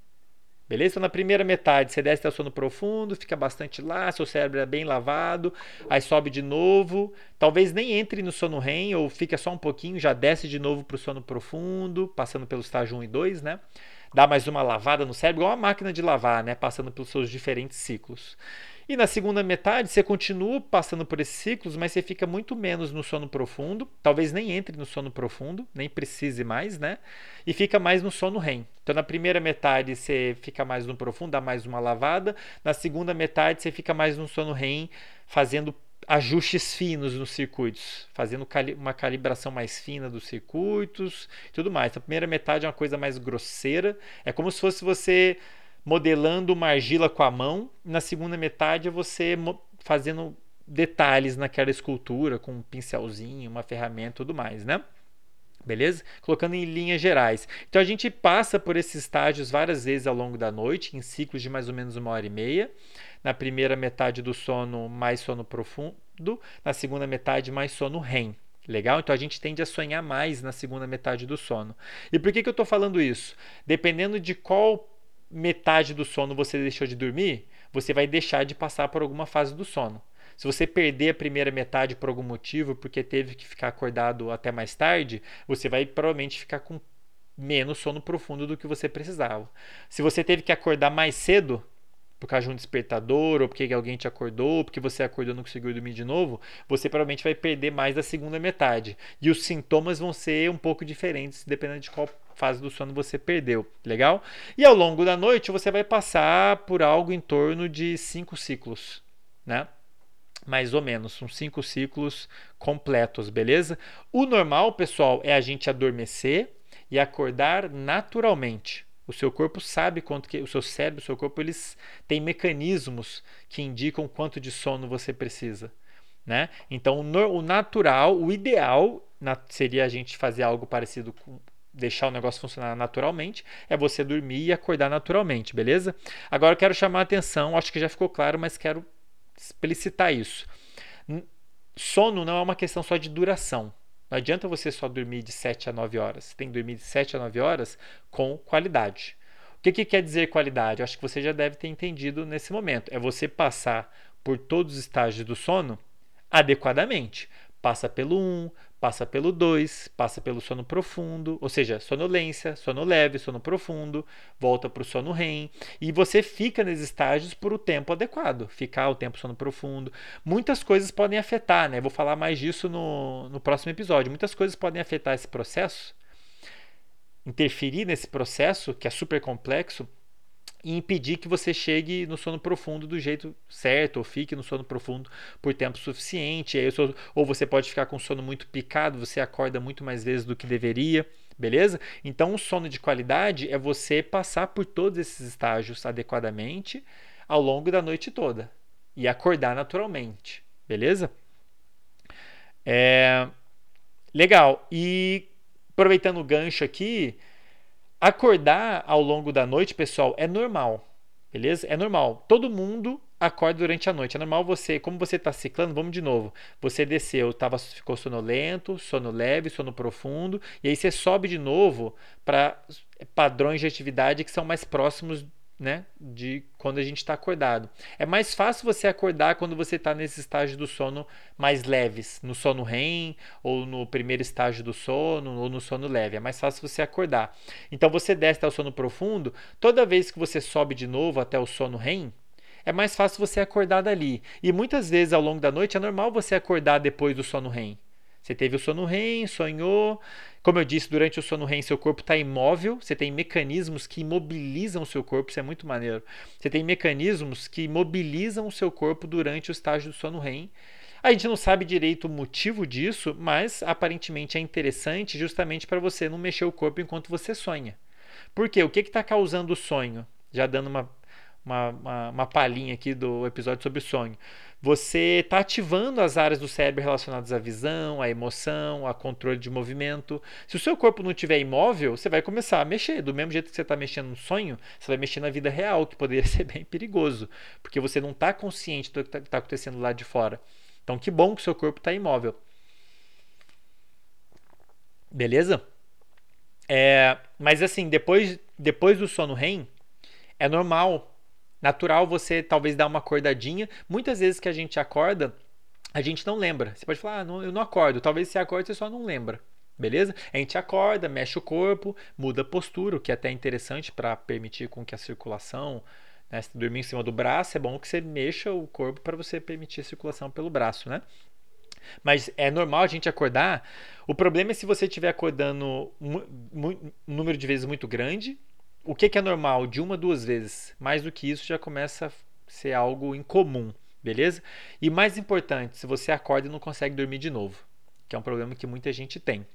Beleza? Então, na primeira metade, você desce até o sono profundo, fica bastante lá, seu cérebro é bem lavado, aí sobe de novo. Talvez nem entre no sono REM ou fica só um pouquinho, já desce de novo para o sono profundo, passando pelo estágio 1 e 2, né? dá mais uma lavada no cérebro, igual uma máquina de lavar, né? Passando pelos seus diferentes ciclos. E na segunda metade, você continua passando por esses ciclos, mas você fica muito menos no sono profundo. Talvez nem entre no sono profundo, nem precise mais, né? E fica mais no sono REM. Então, na primeira metade, você fica mais no profundo, dá mais uma lavada. Na segunda metade, você fica mais no sono REM, fazendo ajustes finos nos circuitos, fazendo uma calibração mais fina dos circuitos e tudo mais. Então, a primeira metade é uma coisa mais grosseira. É como se fosse você modelando uma argila com a mão. Na segunda metade é você fazendo detalhes naquela escultura com um pincelzinho, uma ferramenta e tudo mais, né? Beleza? Colocando em linhas gerais. Então a gente passa por esses estágios várias vezes ao longo da noite, em ciclos de mais ou menos uma hora e meia. Na primeira metade do sono, mais sono profundo. Na segunda metade, mais sono REM. Legal? Então a gente tende a sonhar mais na segunda metade do sono. E por que, que eu estou falando isso? Dependendo de qual metade do sono você deixou de dormir, você vai deixar de passar por alguma fase do sono. Se você perder a primeira metade por algum motivo, porque teve que ficar acordado até mais tarde, você vai provavelmente ficar com menos sono profundo do que você precisava. Se você teve que acordar mais cedo, por causa de um despertador, ou porque alguém te acordou, ou porque você acordou e não conseguiu dormir de novo, você provavelmente vai perder mais da segunda metade. E os sintomas vão ser um pouco diferentes, dependendo de qual fase do sono você perdeu. Legal? E ao longo da noite você vai passar por algo em torno de cinco ciclos, né? mais ou menos, são cinco ciclos completos, beleza? O normal, pessoal, é a gente adormecer e acordar naturalmente. O seu corpo sabe quanto que o seu cérebro, o seu corpo, eles têm mecanismos que indicam quanto de sono você precisa, né? Então, o natural, o ideal seria a gente fazer algo parecido com deixar o negócio funcionar naturalmente, é você dormir e acordar naturalmente, beleza? Agora eu quero chamar a atenção, acho que já ficou claro, mas quero explicitar isso. Sono não é uma questão só de duração. Não adianta você só dormir de 7 a 9 horas. Você tem que dormir de 7 a 9 horas com qualidade. O que, que quer dizer qualidade? Acho que você já deve ter entendido nesse momento. É você passar por todos os estágios do sono adequadamente. Passa pelo 1, passa pelo 2, passa pelo sono profundo, ou seja, sonolência, sono leve, sono profundo, volta para o sono REM, e você fica nesses estágios por o tempo adequado, ficar o tempo sono profundo. Muitas coisas podem afetar, né? Vou falar mais disso no, no próximo episódio. Muitas coisas podem afetar esse processo, interferir nesse processo, que é super complexo, e impedir que você chegue no sono profundo do jeito certo, ou fique no sono profundo por tempo suficiente. Ou você pode ficar com sono muito picado, você acorda muito mais vezes do que deveria, beleza? Então, o sono de qualidade é você passar por todos esses estágios adequadamente ao longo da noite toda e acordar naturalmente, beleza? É... Legal. E aproveitando o gancho aqui, Acordar ao longo da noite, pessoal, é normal. Beleza? É normal. Todo mundo acorda durante a noite. É normal você, como você está ciclando, vamos de novo. Você desceu, tava, ficou sonolento, sono leve, sono profundo, e aí você sobe de novo para padrões de atividade que são mais próximos né, de quando a gente está acordado. É mais fácil você acordar quando você está nesse estágio do sono mais leves, no sono REM, ou no primeiro estágio do sono, ou no sono leve. É mais fácil você acordar. Então você desce até o sono profundo, toda vez que você sobe de novo até o sono REM, é mais fácil você acordar dali. E muitas vezes ao longo da noite é normal você acordar depois do sono REM. Você teve o sono REM, sonhou. Como eu disse, durante o sono REM, seu corpo está imóvel. Você tem mecanismos que imobilizam o seu corpo. Isso é muito maneiro. Você tem mecanismos que imobilizam o seu corpo durante o estágio do sono REM. A gente não sabe direito o motivo disso, mas aparentemente é interessante justamente para você não mexer o corpo enquanto você sonha. Por quê? O que está causando o sonho? Já dando uma, uma, uma, uma palhinha aqui do episódio sobre sonho você está ativando as áreas do cérebro relacionadas à visão, à emoção, a controle de movimento. Se o seu corpo não estiver imóvel, você vai começar a mexer. Do mesmo jeito que você está mexendo no sonho, você vai mexer na vida real, que poderia ser bem perigoso, porque você não está consciente do que está tá acontecendo lá de fora. Então, que bom que o seu corpo está imóvel. Beleza? É, mas assim, depois, depois do sono REM, é normal natural você talvez dar uma acordadinha. Muitas vezes que a gente acorda, a gente não lembra. Você pode falar, ah, não, eu não acordo. Talvez você acorde, você só não lembra. Beleza? A gente acorda, mexe o corpo, muda a postura, o que é até interessante para permitir com que a circulação, né, se dormir em cima do braço, é bom que você mexa o corpo para você permitir a circulação pelo braço, né? Mas é normal a gente acordar. O problema é se você estiver acordando um, um número de vezes muito grande. O que, que é normal? De uma, duas vezes. Mais do que isso já começa a ser algo incomum, beleza? E mais importante, se você acorda e não consegue dormir de novo, que é um problema que muita gente tem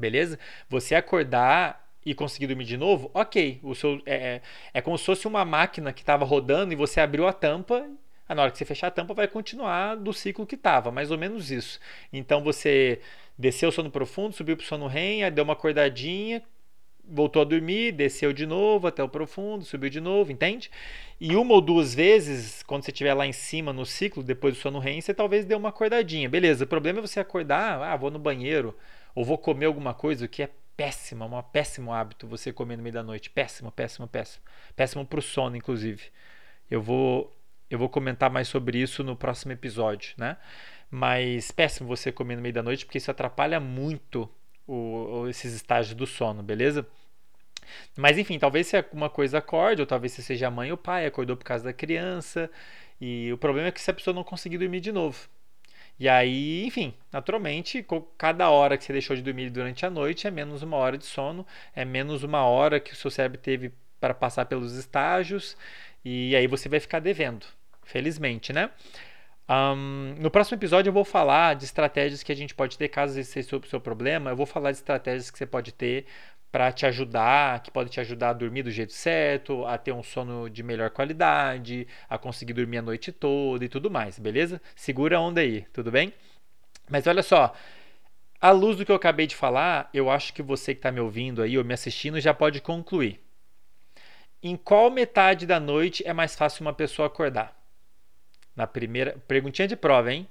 beleza? Você acordar e conseguir dormir de novo, ok. O seu, é, é, é como se fosse uma máquina que estava rodando e você abriu a tampa. Na hora que você fechar a tampa, vai continuar do ciclo que estava, mais ou menos isso. Então você desceu o sono profundo, subiu para o sono REM, deu uma acordadinha, voltou a dormir, desceu de novo até o profundo, subiu de novo, entende? E uma ou duas vezes, quando você estiver lá em cima no ciclo, depois do sono REM, você talvez dê uma acordadinha. Beleza, o problema é você acordar, ah, vou no banheiro, ou vou comer alguma coisa, que é péssima, um péssimo hábito você comer no meio da noite. Péssimo, péssimo, péssimo. Péssimo para o sono, inclusive. Eu vou, eu vou comentar mais sobre isso no próximo episódio, né? Mas péssimo você comer no meio da noite, porque isso atrapalha muito o, esses estágios do sono, beleza? Mas enfim, talvez se alguma coisa acorde, ou talvez se seja a mãe ou o pai, acordou por causa da criança. E o problema é que se a pessoa não conseguir dormir de novo. E aí, enfim, naturalmente, cada hora que você deixou de dormir durante a noite é menos uma hora de sono, é menos uma hora que o seu cérebro teve para passar pelos estágios, e aí você vai ficar devendo, felizmente, né? Um, no próximo episódio eu vou falar de estratégias que a gente pode ter caso esse seja o seu problema. Eu vou falar de estratégias que você pode ter para te ajudar, que pode te ajudar a dormir do jeito certo, a ter um sono de melhor qualidade, a conseguir dormir a noite toda e tudo mais, beleza? Segura a onda aí, tudo bem? Mas olha só, à luz do que eu acabei de falar, eu acho que você que está me ouvindo aí ou me assistindo já pode concluir. Em qual metade da noite é mais fácil uma pessoa acordar? Na primeira. Perguntinha de prova, hein?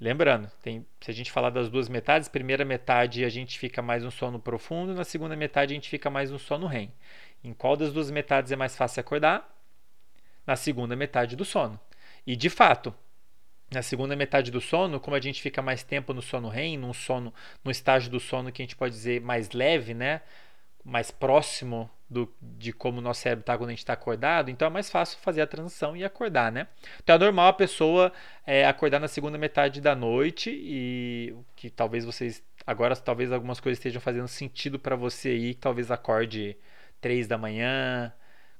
Lembrando, tem, se a gente falar das duas metades, primeira metade a gente fica mais no sono profundo, na segunda metade a gente fica mais no sono REM. Em qual das duas metades é mais fácil acordar? Na segunda metade do sono. E de fato, na segunda metade do sono, como a gente fica mais tempo no sono REM, num sono, no estágio do sono que a gente pode dizer mais leve, né? mais próximo do, de como o nosso cérebro está quando a gente está acordado, então é mais fácil fazer a transição e acordar, né? Então é normal a pessoa é, acordar na segunda metade da noite e que talvez vocês agora talvez algumas coisas estejam fazendo sentido para você aí, que talvez acorde três da manhã,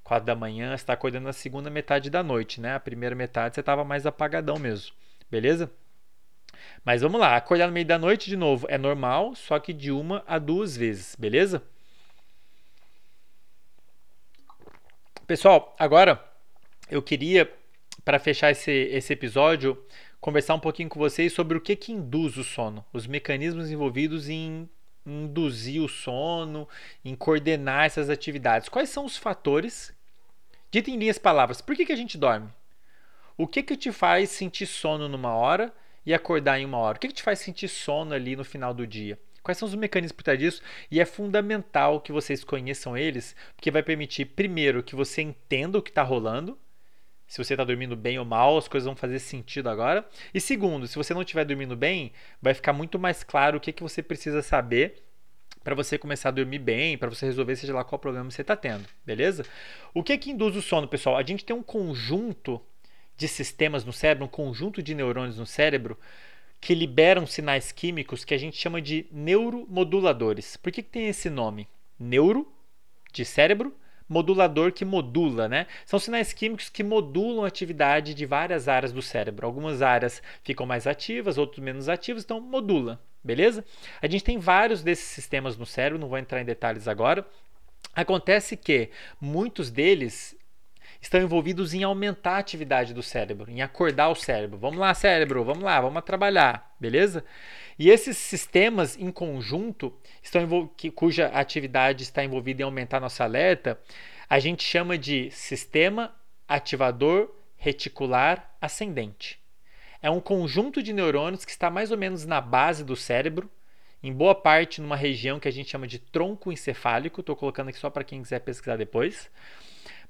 quatro da manhã, você está acordando na segunda metade da noite, né? A primeira metade você estava mais apagadão mesmo, beleza? Mas vamos lá, acordar no meio da noite de novo é normal, só que de uma a duas vezes, beleza? Pessoal, agora eu queria, para fechar esse, esse episódio, conversar um pouquinho com vocês sobre o que, que induz o sono, os mecanismos envolvidos em induzir o sono, em coordenar essas atividades. Quais são os fatores? Dito em linhas palavras, por que, que a gente dorme? O que, que te faz sentir sono numa hora e acordar em uma hora? O que, que te faz sentir sono ali no final do dia? Quais são os mecanismos por trás disso? E é fundamental que vocês conheçam eles, porque vai permitir, primeiro, que você entenda o que está rolando. Se você está dormindo bem ou mal, as coisas vão fazer sentido agora. E segundo, se você não estiver dormindo bem, vai ficar muito mais claro o que, que você precisa saber para você começar a dormir bem, para você resolver seja lá qual problema você está tendo, beleza? O que que induz o sono, pessoal? A gente tem um conjunto de sistemas no cérebro, um conjunto de neurônios no cérebro que liberam sinais químicos que a gente chama de neuromoduladores. Por que, que tem esse nome? Neuro, de cérebro, modulador que modula, né? São sinais químicos que modulam a atividade de várias áreas do cérebro. Algumas áreas ficam mais ativas, outras menos ativas, então modula, beleza? A gente tem vários desses sistemas no cérebro, não vou entrar em detalhes agora. Acontece que muitos deles estão envolvidos em aumentar a atividade do cérebro, em acordar o cérebro. Vamos lá, cérebro, vamos lá, vamos trabalhar, beleza? E esses sistemas em conjunto, estão que, cuja atividade está envolvida em aumentar nossa alerta, a gente chama de sistema ativador reticular ascendente. É um conjunto de neurônios que está mais ou menos na base do cérebro, em boa parte numa região que a gente chama de tronco encefálico. Estou colocando aqui só para quem quiser pesquisar depois.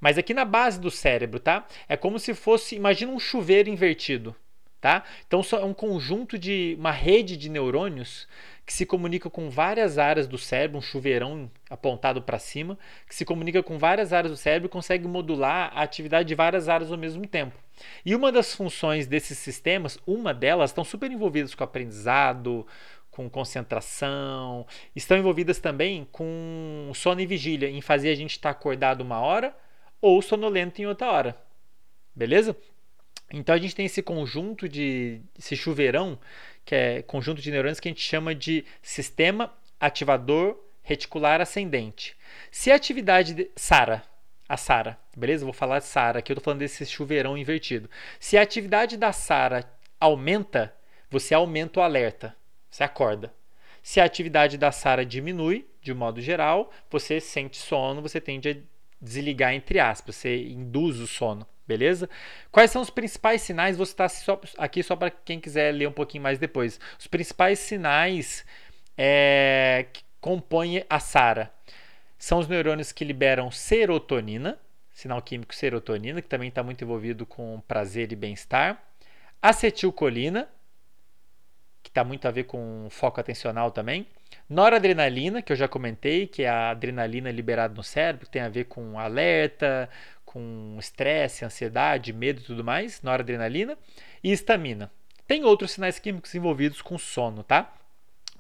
Mas aqui na base do cérebro, tá? É como se fosse, imagina um chuveiro invertido. Tá? Então é um conjunto de uma rede de neurônios que se comunica com várias áreas do cérebro, um chuveirão apontado para cima, que se comunica com várias áreas do cérebro e consegue modular a atividade de várias áreas ao mesmo tempo. E uma das funções desses sistemas, uma delas, estão super envolvidas com aprendizado, com concentração, estão envolvidas também com sono e vigília, em fazer a gente estar tá acordado uma hora ou sonolento em outra hora. Beleza? Então a gente tem esse conjunto de esse chuveirão que é conjunto de neurônios que a gente chama de sistema ativador reticular ascendente. Se a atividade de SARA, a SARA, beleza? Vou falar de SARA, aqui eu estou falando desse chuveirão invertido. Se a atividade da SARA aumenta, você aumenta o alerta, você acorda. Se a atividade da SARA diminui, de modo geral, você sente sono, você tende a desligar entre aspas, você induz o sono. Beleza? Quais são os principais sinais? Vou citar só, aqui só para quem quiser ler um pouquinho mais depois. Os principais sinais é, que compõem a SARA são os neurônios que liberam serotonina, sinal químico serotonina, que também está muito envolvido com prazer e bem-estar, acetilcolina, está muito a ver com foco atencional também, noradrenalina, que eu já comentei, que é a adrenalina liberada no cérebro, que tem a ver com alerta, com estresse, ansiedade, medo e tudo mais, noradrenalina, e estamina. Tem outros sinais químicos envolvidos com sono, tá?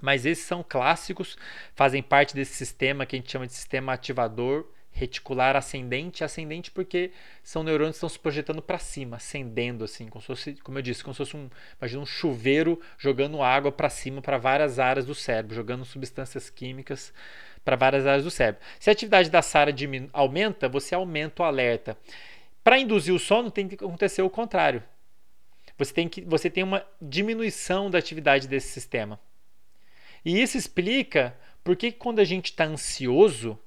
Mas esses são clássicos, fazem parte desse sistema que a gente chama de sistema ativador reticular ascendente, ascendente porque são neurônios que estão se projetando para cima, ascendendo assim, como, fosse, como eu disse, como se fosse um, imagina um chuveiro jogando água para cima para várias áreas do cérebro, jogando substâncias químicas para várias áreas do cérebro. Se a atividade da SARA aumenta, você aumenta o alerta. Para induzir o sono, tem que acontecer o contrário. Você tem, que, você tem uma diminuição da atividade desse sistema. E isso explica por que quando a gente está ansioso,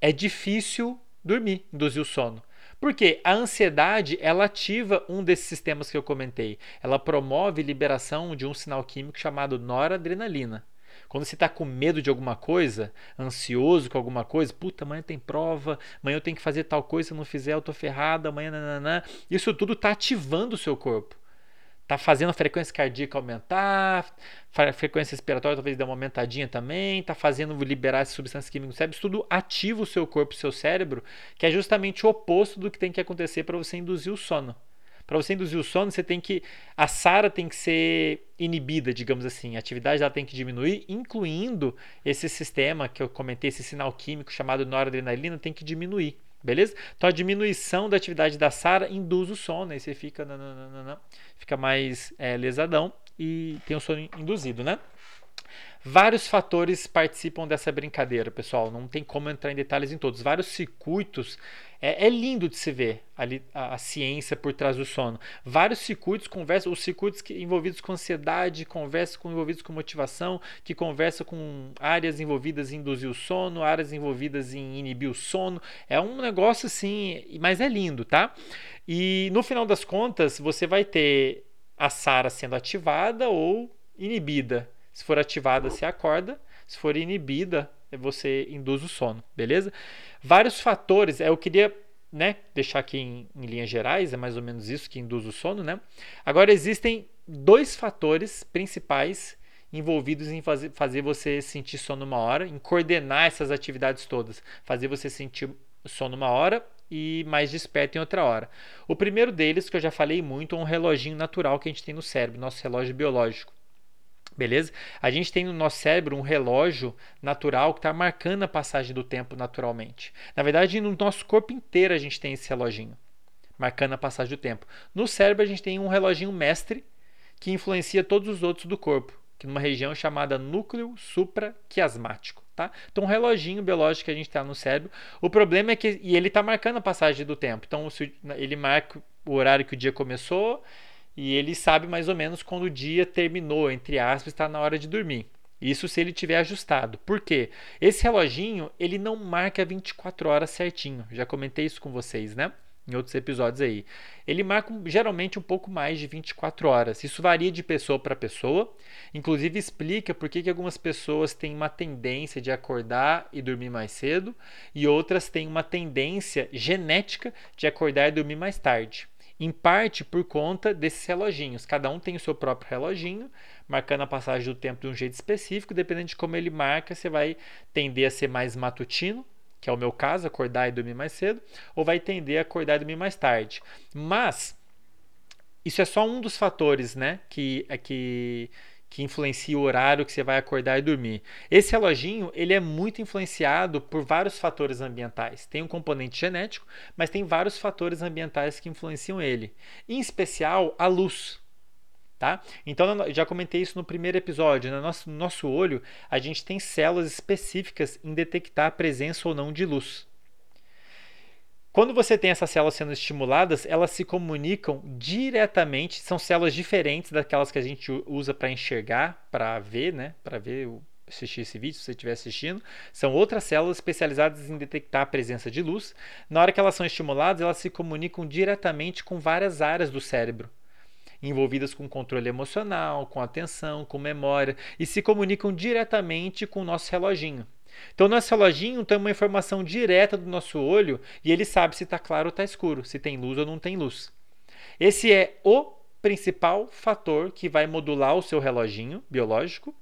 é difícil dormir, induzir o sono. Porque a ansiedade ela ativa um desses sistemas que eu comentei. Ela promove liberação de um sinal químico chamado noradrenalina. Quando você está com medo de alguma coisa, ansioso com alguma coisa, puta, amanhã tem prova, amanhã eu tenho que fazer tal coisa, se eu não fizer eu tô ferrado, amanhã nananã. Isso tudo está ativando o seu corpo. Está fazendo a frequência cardíaca aumentar, a frequência respiratória talvez dê uma aumentadinha também, está fazendo liberar essas substâncias químicas no cérebro. Tudo ativa o seu corpo, o seu cérebro, que é justamente o oposto do que tem que acontecer para você induzir o sono. Para você induzir o sono, você tem que. A SARA tem que ser inibida, digamos assim. A atividade ela tem que diminuir, incluindo esse sistema que eu comentei, esse sinal químico chamado noradrenalina, tem que diminuir. Beleza? Então a diminuição da atividade da SARA induz o sono, aí você fica, não, fica mais é, lesadão e tem o sono induzido, né? Vários fatores participam dessa brincadeira, pessoal. Não tem como entrar em detalhes em todos. Vários circuitos. É, é lindo de se ver ali, a, a, ciência por trás do sono. Vários circuitos conversam, os circuitos que, envolvidos com ansiedade, conversam com envolvidos com motivação, que conversam com áreas envolvidas em induzir o sono, áreas envolvidas em inibir o sono. É um negócio assim, mas é lindo, tá? E no final das contas, você vai ter a SARA sendo ativada ou inibida se for ativada, você acorda. Se for inibida, você induz o sono, beleza? Vários fatores, eu queria né, deixar aqui em, em linhas gerais, é mais ou menos isso que induz o sono, né? Agora existem dois fatores principais envolvidos em fazer, fazer você sentir sono uma hora, em coordenar essas atividades todas, fazer você sentir sono uma hora e mais desperto em outra hora. O primeiro deles, que eu já falei muito, é um reloginho natural que a gente tem no cérebro, nosso relógio biológico. Beleza? A gente tem no nosso cérebro um relógio natural que está marcando a passagem do tempo naturalmente. Na verdade, no nosso corpo inteiro a gente tem esse reloginho, marcando a passagem do tempo. No cérebro a gente tem um reloginho mestre que influencia todos os outros do corpo, que numa região chamada núcleo supraquiasmático. Tá? Então, um reloginho biológico que a gente tem no cérebro. O problema é que e ele está marcando a passagem do tempo. Então, ele marca o horário que o dia começou e ele sabe mais ou menos quando o dia terminou, entre aspas, está na hora de dormir. Isso se ele tiver ajustado. Por quê? Esse reloginho, ele não marca 24 horas certinho. Já comentei isso com vocês, né? Em outros episódios aí. Ele marca geralmente um pouco mais de 24 horas. Isso varia de pessoa para pessoa. Inclusive explica por que, que algumas pessoas têm uma tendência de acordar e dormir mais cedo e outras têm uma tendência genética de acordar e dormir mais tarde. Em parte por conta desses reloginhos. Cada um tem o seu próprio reloginho, marcando a passagem do tempo de um jeito específico. Dependendo de como ele marca, você vai tender a ser mais matutino, que é o meu caso, acordar e dormir mais cedo, ou vai tender a acordar e dormir mais tarde. Mas isso é só um dos fatores, né, que é que que influencia o horário que você vai acordar e dormir. Esse reloginho ele é muito influenciado por vários fatores ambientais. Tem um componente genético, mas tem vários fatores ambientais que influenciam ele. Em especial a luz. Tá? Então, já comentei isso no primeiro episódio. No nosso, no nosso olho, a gente tem células específicas em detectar a presença ou não de luz. Quando você tem essas células sendo estimuladas, elas se comunicam diretamente, são células diferentes daquelas que a gente usa para enxergar, para ver, né? Para ver, assistir esse vídeo, se você estiver assistindo. São outras células especializadas em detectar a presença de luz. Na hora que elas são estimuladas, elas se comunicam diretamente com várias áreas do cérebro envolvidas com controle emocional, com atenção, com memória e se comunicam diretamente com o nosso reloginho. Então, nosso reloginho tem uma informação direta do nosso olho e ele sabe se está claro ou está escuro, se tem luz ou não tem luz. Esse é o principal fator que vai modular o seu reloginho biológico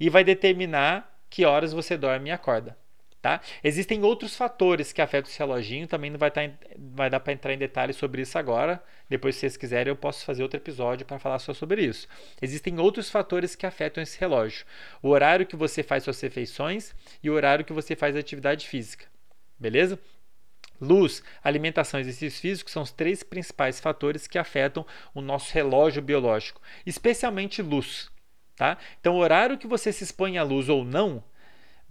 e vai determinar que horas você dorme e acorda. Tá? Existem outros fatores que afetam esse reloginho, também não vai, tá, vai dar para entrar em detalhes sobre isso agora. Depois, se vocês quiserem, eu posso fazer outro episódio para falar só sobre isso. Existem outros fatores que afetam esse relógio: o horário que você faz suas refeições e o horário que você faz atividade física. Beleza? Luz, alimentação e exercícios físicos são os três principais fatores que afetam o nosso relógio biológico, especialmente luz. Tá? Então, o horário que você se expõe à luz ou não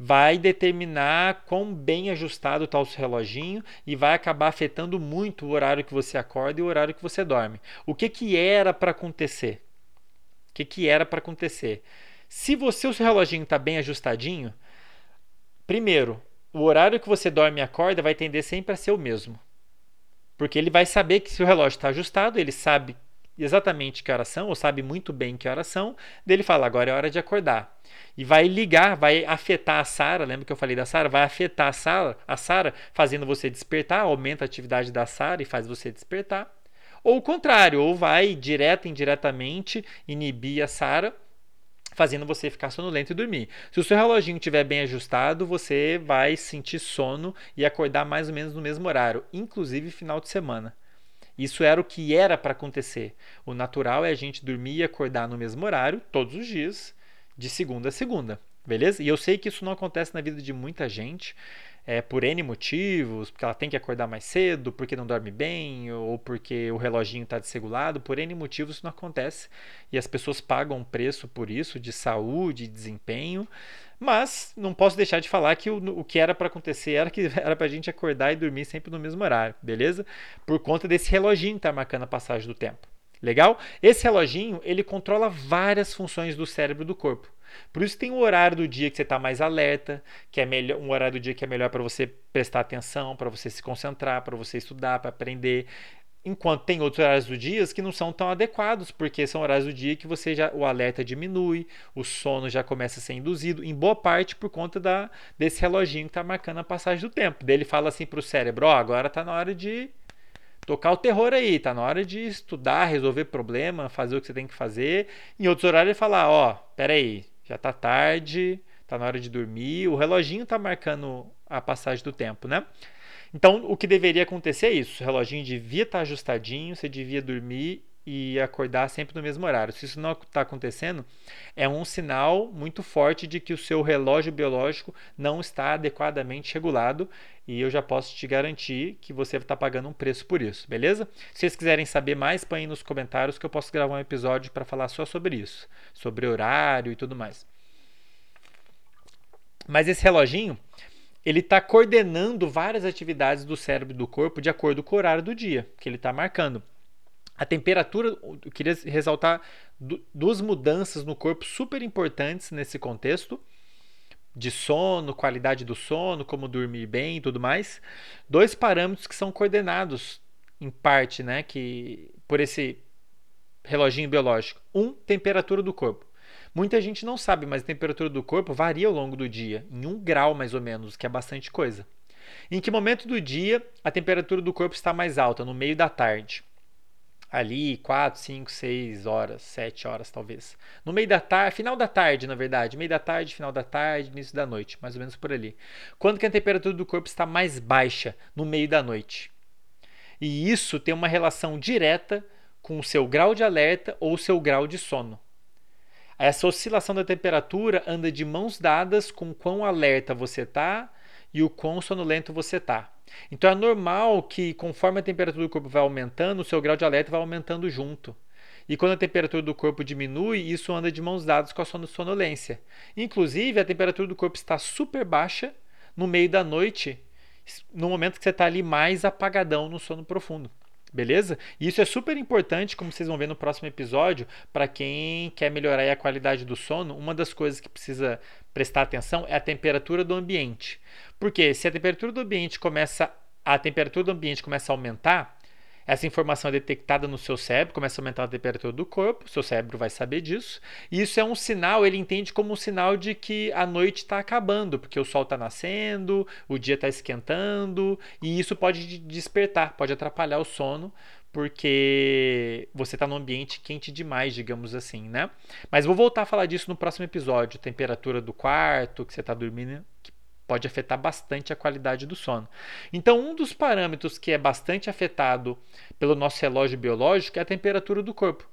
vai determinar quão bem ajustado está o seu reloginho e vai acabar afetando muito o horário que você acorda e o horário que você dorme. O que, que era para acontecer? O que, que era para acontecer? Se você o seu reloginho está bem ajustadinho, primeiro, o horário que você dorme e acorda vai tender sempre a ser o mesmo. Porque ele vai saber que se o relógio está ajustado, ele sabe exatamente que horas são, ou sabe muito bem que horas são, dele fala, agora é hora de acordar e vai ligar, vai afetar a Sara. Lembra que eu falei da Sara? Vai afetar a Sara, a Sara, fazendo você despertar, aumenta a atividade da Sara e faz você despertar. Ou o contrário, ou vai direta e indiretamente inibir a Sara, fazendo você ficar sonolento e dormir. Se o seu reloginho estiver bem ajustado, você vai sentir sono e acordar mais ou menos no mesmo horário, inclusive final de semana. Isso era o que era para acontecer. O natural é a gente dormir e acordar no mesmo horário todos os dias de segunda a segunda, beleza? E eu sei que isso não acontece na vida de muita gente, é, por N motivos, porque ela tem que acordar mais cedo, porque não dorme bem, ou porque o reloginho está desregulado, por N motivos isso não acontece. E as pessoas pagam um preço por isso, de saúde, de desempenho. Mas não posso deixar de falar que o, o que era para acontecer era que era para a gente acordar e dormir sempre no mesmo horário, beleza? Por conta desse reloginho que está marcando a passagem do tempo. Legal? Esse reloginho, ele controla várias funções do cérebro do corpo. Por isso tem um horário do dia que você está mais alerta, que é melhor, um horário do dia que é melhor para você prestar atenção, para você se concentrar, para você estudar, para aprender. Enquanto tem outros horários do dia que não são tão adequados, porque são horários do dia que você já o alerta diminui, o sono já começa a ser induzido, em boa parte por conta da, desse reloginho que está marcando a passagem do tempo. Daí ele fala assim para o cérebro: ó, oh, agora está na hora de tocar o terror aí, tá na hora de estudar, resolver problema, fazer o que você tem que fazer. Em outros horários ele fala, ó, oh, peraí, já tá tarde, tá na hora de dormir, o reloginho tá marcando a passagem do tempo, né? Então, o que deveria acontecer é isso, o reloginho devia estar tá ajustadinho, você devia dormir e acordar sempre no mesmo horário. Se isso não está acontecendo, é um sinal muito forte de que o seu relógio biológico não está adequadamente regulado e eu já posso te garantir que você está pagando um preço por isso, beleza? Se vocês quiserem saber mais, põe nos comentários que eu posso gravar um episódio para falar só sobre isso, sobre horário e tudo mais. Mas esse reloginho, ele está coordenando várias atividades do cérebro e do corpo de acordo com o horário do dia que ele está marcando. A temperatura, eu queria ressaltar duas mudanças no corpo super importantes nesse contexto de sono, qualidade do sono, como dormir bem e tudo mais. Dois parâmetros que são coordenados em parte, né, que por esse reloginho biológico. Um, temperatura do corpo. Muita gente não sabe, mas a temperatura do corpo varia ao longo do dia, em um grau mais ou menos, que é bastante coisa. Em que momento do dia a temperatura do corpo está mais alta? No meio da tarde. Ali 4, 5, 6 horas, 7 horas talvez. No meio da tarde, final da tarde, na verdade, meio da tarde, final da tarde, início da noite, mais ou menos por ali. Quando que a temperatura do corpo está mais baixa? No meio da noite. E isso tem uma relação direta com o seu grau de alerta ou o seu grau de sono. Essa oscilação da temperatura anda de mãos dadas com quão alerta você está e o quão sonolento você está. Então é normal que, conforme a temperatura do corpo vai aumentando, o seu grau de alerta vai aumentando junto. E quando a temperatura do corpo diminui, isso anda de mãos dadas com a sonolência. Inclusive, a temperatura do corpo está super baixa no meio da noite, no momento que você está ali mais apagadão no sono profundo. Beleza? E isso é super importante, como vocês vão ver no próximo episódio, para quem quer melhorar a qualidade do sono. Uma das coisas que precisa prestar atenção é a temperatura do ambiente. Porque se a temperatura do ambiente começa a temperatura do ambiente começa a aumentar, essa informação é detectada no seu cérebro, começa a aumentar a temperatura do corpo, seu cérebro vai saber disso. E isso é um sinal, ele entende como um sinal de que a noite está acabando, porque o sol está nascendo, o dia está esquentando, e isso pode despertar, pode atrapalhar o sono, porque você está num ambiente quente demais, digamos assim, né? Mas vou voltar a falar disso no próximo episódio, temperatura do quarto, que você está dormindo, pode afetar bastante a qualidade do sono. Então, um dos parâmetros que é bastante afetado pelo nosso relógio biológico é a temperatura do corpo.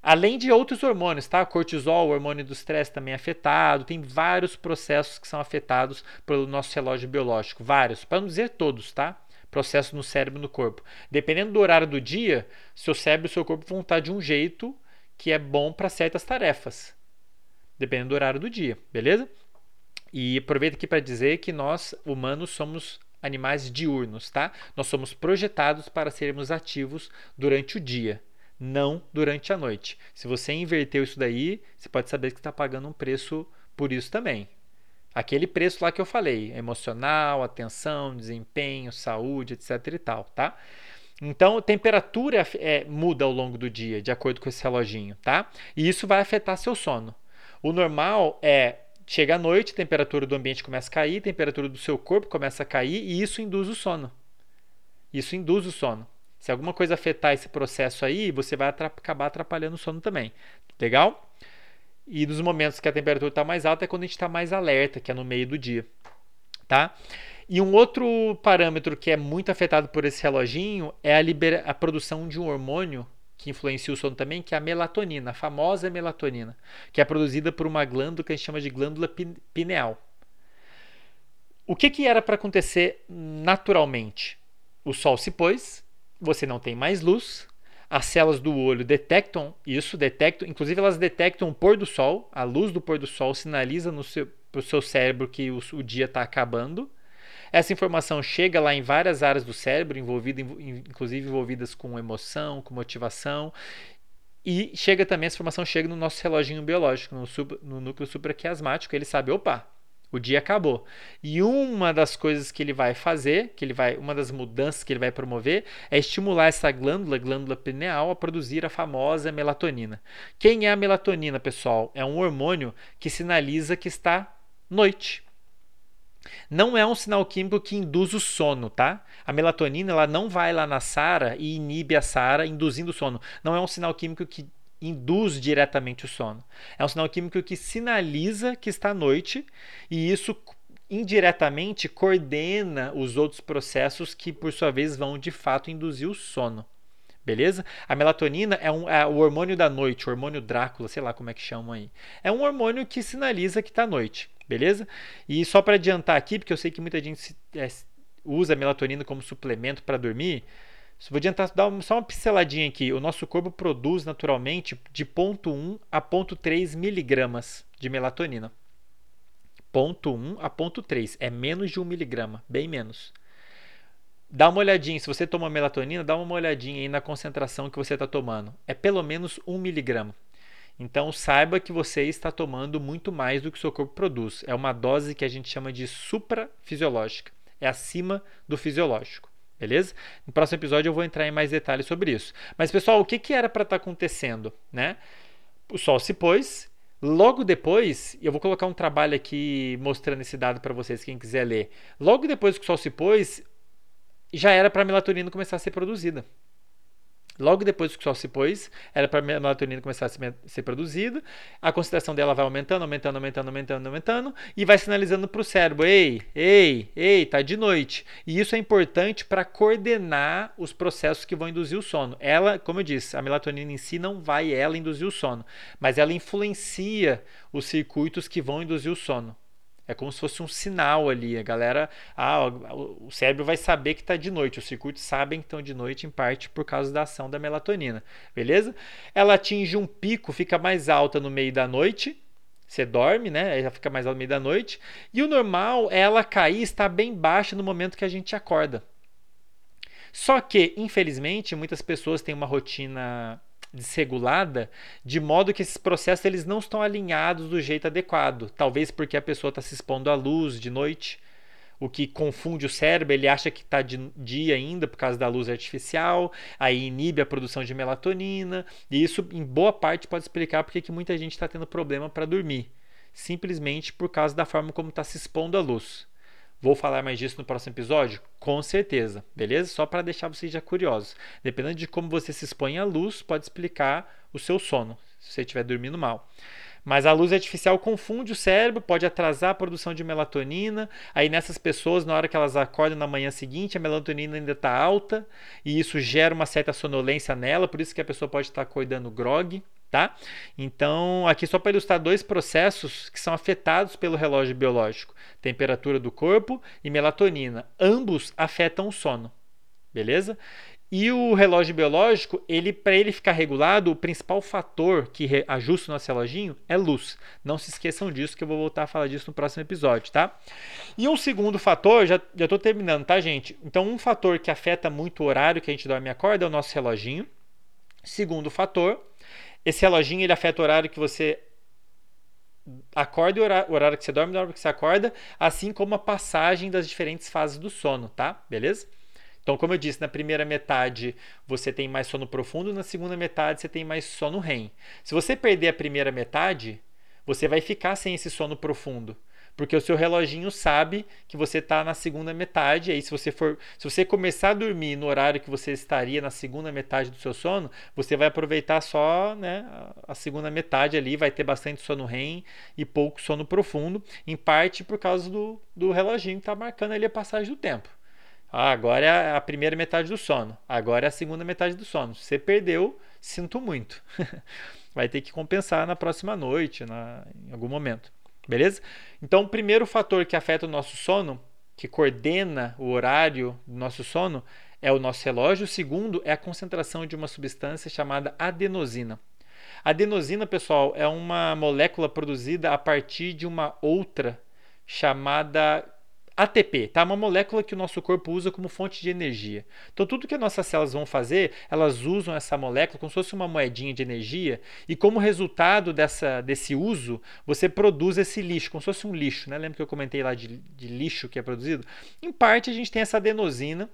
Além de outros hormônios, tá? Cortisol, o hormônio do estresse também é afetado. Tem vários processos que são afetados pelo nosso relógio biológico. Vários, para não dizer todos, tá? Processos no cérebro e no corpo. Dependendo do horário do dia, seu cérebro e seu corpo vão estar de um jeito que é bom para certas tarefas. Dependendo do horário do dia, beleza? E aproveito aqui para dizer que nós, humanos, somos animais diurnos, tá? Nós somos projetados para sermos ativos durante o dia, não durante a noite. Se você inverteu isso daí, você pode saber que está pagando um preço por isso também. Aquele preço lá que eu falei, emocional, atenção, desempenho, saúde, etc e tal, tá? Então, a temperatura é, muda ao longo do dia, de acordo com esse reloginho, tá? E isso vai afetar seu sono. O normal é chega à noite, a temperatura do ambiente começa a cair, a temperatura do seu corpo começa a cair e isso induz o sono. Isso induz o sono. Se alguma coisa afetar esse processo aí, você vai acabar atrapalhando o sono também. Legal? E nos momentos que a temperatura está mais alta é quando a gente está mais alerta, que é no meio do dia. Tá? E um outro parâmetro que é muito afetado por esse reloginho é a, a produção de um hormônio que influencia o sono também, que é a melatonina, a famosa melatonina, que é produzida por uma glândula que a gente chama de glândula pineal. O que, que era para acontecer naturalmente? O sol se pôs, você não tem mais luz, as células do olho detectam isso, detectam, inclusive elas detectam o pôr do sol, a luz do pôr do sol sinaliza para o seu, cérebro que o, o dia está acabando essa informação chega lá em várias áreas do cérebro, envolvida, inclusive envolvidas com emoção, com motivação. E chega também, essa informação chega no nosso reloginho biológico, no, sub, no núcleo supraquiasmático. Ele sabe, opa, o dia acabou. E uma das coisas que ele vai fazer, que ele vai, uma das mudanças que ele vai promover, é estimular essa glândula, glândula pineal, a produzir a famosa melatonina. Quem é a melatonina, pessoal? É um hormônio que sinaliza que está noite. Não é um sinal químico que induz o sono, tá? A melatonina ela não vai lá na SARA e inibe a SARA, induzindo o sono. Não é um sinal químico que induz diretamente o sono. É um sinal químico que sinaliza que está à noite e isso indiretamente coordena os outros processos que, por sua vez, vão de fato induzir o sono. Beleza? A melatonina é, um, é o hormônio da noite, o hormônio Drácula, sei lá como é que chamam aí. É um hormônio que sinaliza que está à noite. Beleza? E só para adiantar aqui, porque eu sei que muita gente é, usa melatonina como suplemento para dormir, vou adiantar, dar só uma pinceladinha aqui. O nosso corpo produz naturalmente de 0,1 a 0,3 miligramas de melatonina. 0,1 a 0,3 é menos de 1 miligrama, bem menos. Dá uma olhadinha, se você toma melatonina, dá uma olhadinha aí na concentração que você está tomando. É pelo menos 1 miligrama. Então saiba que você está tomando muito mais do que o seu corpo produz. É uma dose que a gente chama de suprafisiológica. É acima do fisiológico. Beleza? No próximo episódio eu vou entrar em mais detalhes sobre isso. Mas pessoal, o que, que era para estar tá acontecendo? Né? O Sol se pôs. Logo depois, eu vou colocar um trabalho aqui mostrando esse dado para vocês, quem quiser ler. Logo depois que o Sol se pôs, já era para a melatonina começar a ser produzida. Logo depois que o sol se pôs, era para a melatonina começar a ser produzida. A concentração dela vai aumentando, aumentando, aumentando, aumentando, aumentando e vai sinalizando para o cérebro: ei, ei, ei, tá de noite. E isso é importante para coordenar os processos que vão induzir o sono. Ela, como eu disse, a melatonina em si não vai ela induzir o sono, mas ela influencia os circuitos que vão induzir o sono. É como se fosse um sinal ali. A galera, ah, o cérebro vai saber que está de noite. Os circuitos sabem que estão de noite, em parte por causa da ação da melatonina. Beleza? Ela atinge um pico, fica mais alta no meio da noite. Você dorme, né? Ela fica mais alta no meio da noite. E o normal é ela cair está bem baixa no momento que a gente acorda. Só que, infelizmente, muitas pessoas têm uma rotina desregulada, de modo que esses processos eles não estão alinhados do jeito adequado. Talvez porque a pessoa está se expondo à luz de noite, o que confunde o cérebro, ele acha que está de dia ainda por causa da luz artificial, aí inibe a produção de melatonina, e isso em boa parte pode explicar porque que muita gente está tendo problema para dormir, simplesmente por causa da forma como está se expondo à luz. Vou falar mais disso no próximo episódio? Com certeza, beleza? Só para deixar vocês já curiosos. Dependendo de como você se expõe à luz, pode explicar o seu sono, se você estiver dormindo mal. Mas a luz artificial confunde o cérebro, pode atrasar a produção de melatonina. Aí nessas pessoas, na hora que elas acordam na manhã seguinte, a melatonina ainda está alta e isso gera uma certa sonolência nela, por isso que a pessoa pode estar acordando grog tá? Então, aqui só para ilustrar dois processos que são afetados pelo relógio biológico: temperatura do corpo e melatonina. Ambos afetam o sono, beleza? E o relógio biológico, ele para ele ficar regulado, o principal fator que ajusta o nosso reloginho é luz. Não se esqueçam disso, que eu vou voltar a falar disso no próximo episódio, tá? E um segundo fator, já estou terminando, tá, gente? Então, um fator que afeta muito o horário que a gente dorme e acorda é o nosso reloginho. Segundo fator esse reloginho ele afeta o horário que você acorda e o horário, que você dorme e o horário que você acorda, assim como a passagem das diferentes fases do sono, tá? Beleza? Então, como eu disse, na primeira metade você tem mais sono profundo, na segunda metade você tem mais sono REM. Se você perder a primeira metade, você vai ficar sem esse sono profundo porque o seu reloginho sabe que você está na segunda metade. Aí, se você for, se você começar a dormir no horário que você estaria na segunda metade do seu sono, você vai aproveitar só né, a segunda metade ali, vai ter bastante sono REM e pouco sono profundo, em parte por causa do, do reloginho que está marcando ali a passagem do tempo. Ah, agora é a primeira metade do sono, agora é a segunda metade do sono. Se você perdeu, sinto muito. vai ter que compensar na próxima noite, na, em algum momento. Beleza? Então, o primeiro fator que afeta o nosso sono, que coordena o horário do nosso sono, é o nosso relógio. O segundo é a concentração de uma substância chamada adenosina. A adenosina, pessoal, é uma molécula produzida a partir de uma outra chamada ATP, tá? Uma molécula que o nosso corpo usa como fonte de energia. Então, tudo que as nossas células vão fazer, elas usam essa molécula como se fosse uma moedinha de energia, e como resultado dessa, desse uso, você produz esse lixo, como se fosse um lixo, né? Lembra que eu comentei lá de, de lixo que é produzido? Em parte, a gente tem essa adenosina,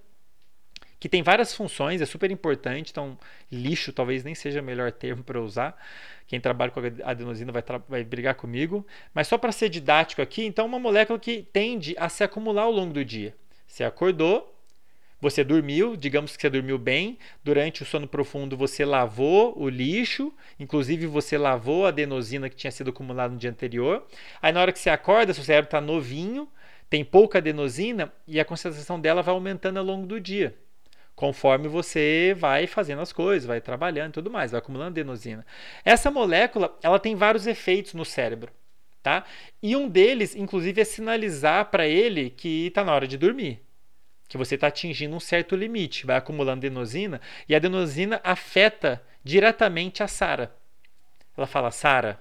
que tem várias funções, é super importante. Então, lixo talvez nem seja o melhor termo para usar. Quem trabalha com adenosina vai, vai brigar comigo. Mas só para ser didático aqui, então, uma molécula que tende a se acumular ao longo do dia. Você acordou, você dormiu, digamos que você dormiu bem, durante o sono profundo você lavou o lixo, inclusive você lavou a adenosina que tinha sido acumulada no dia anterior. Aí na hora que você acorda, seu cérebro está novinho, tem pouca adenosina e a concentração dela vai aumentando ao longo do dia conforme você vai fazendo as coisas, vai trabalhando e tudo mais, vai acumulando adenosina. Essa molécula, ela tem vários efeitos no cérebro, tá? E um deles, inclusive, é sinalizar para ele que está na hora de dormir, que você está atingindo um certo limite, vai acumulando adenosina e a adenosina afeta diretamente a Sara. Ela fala, Sara,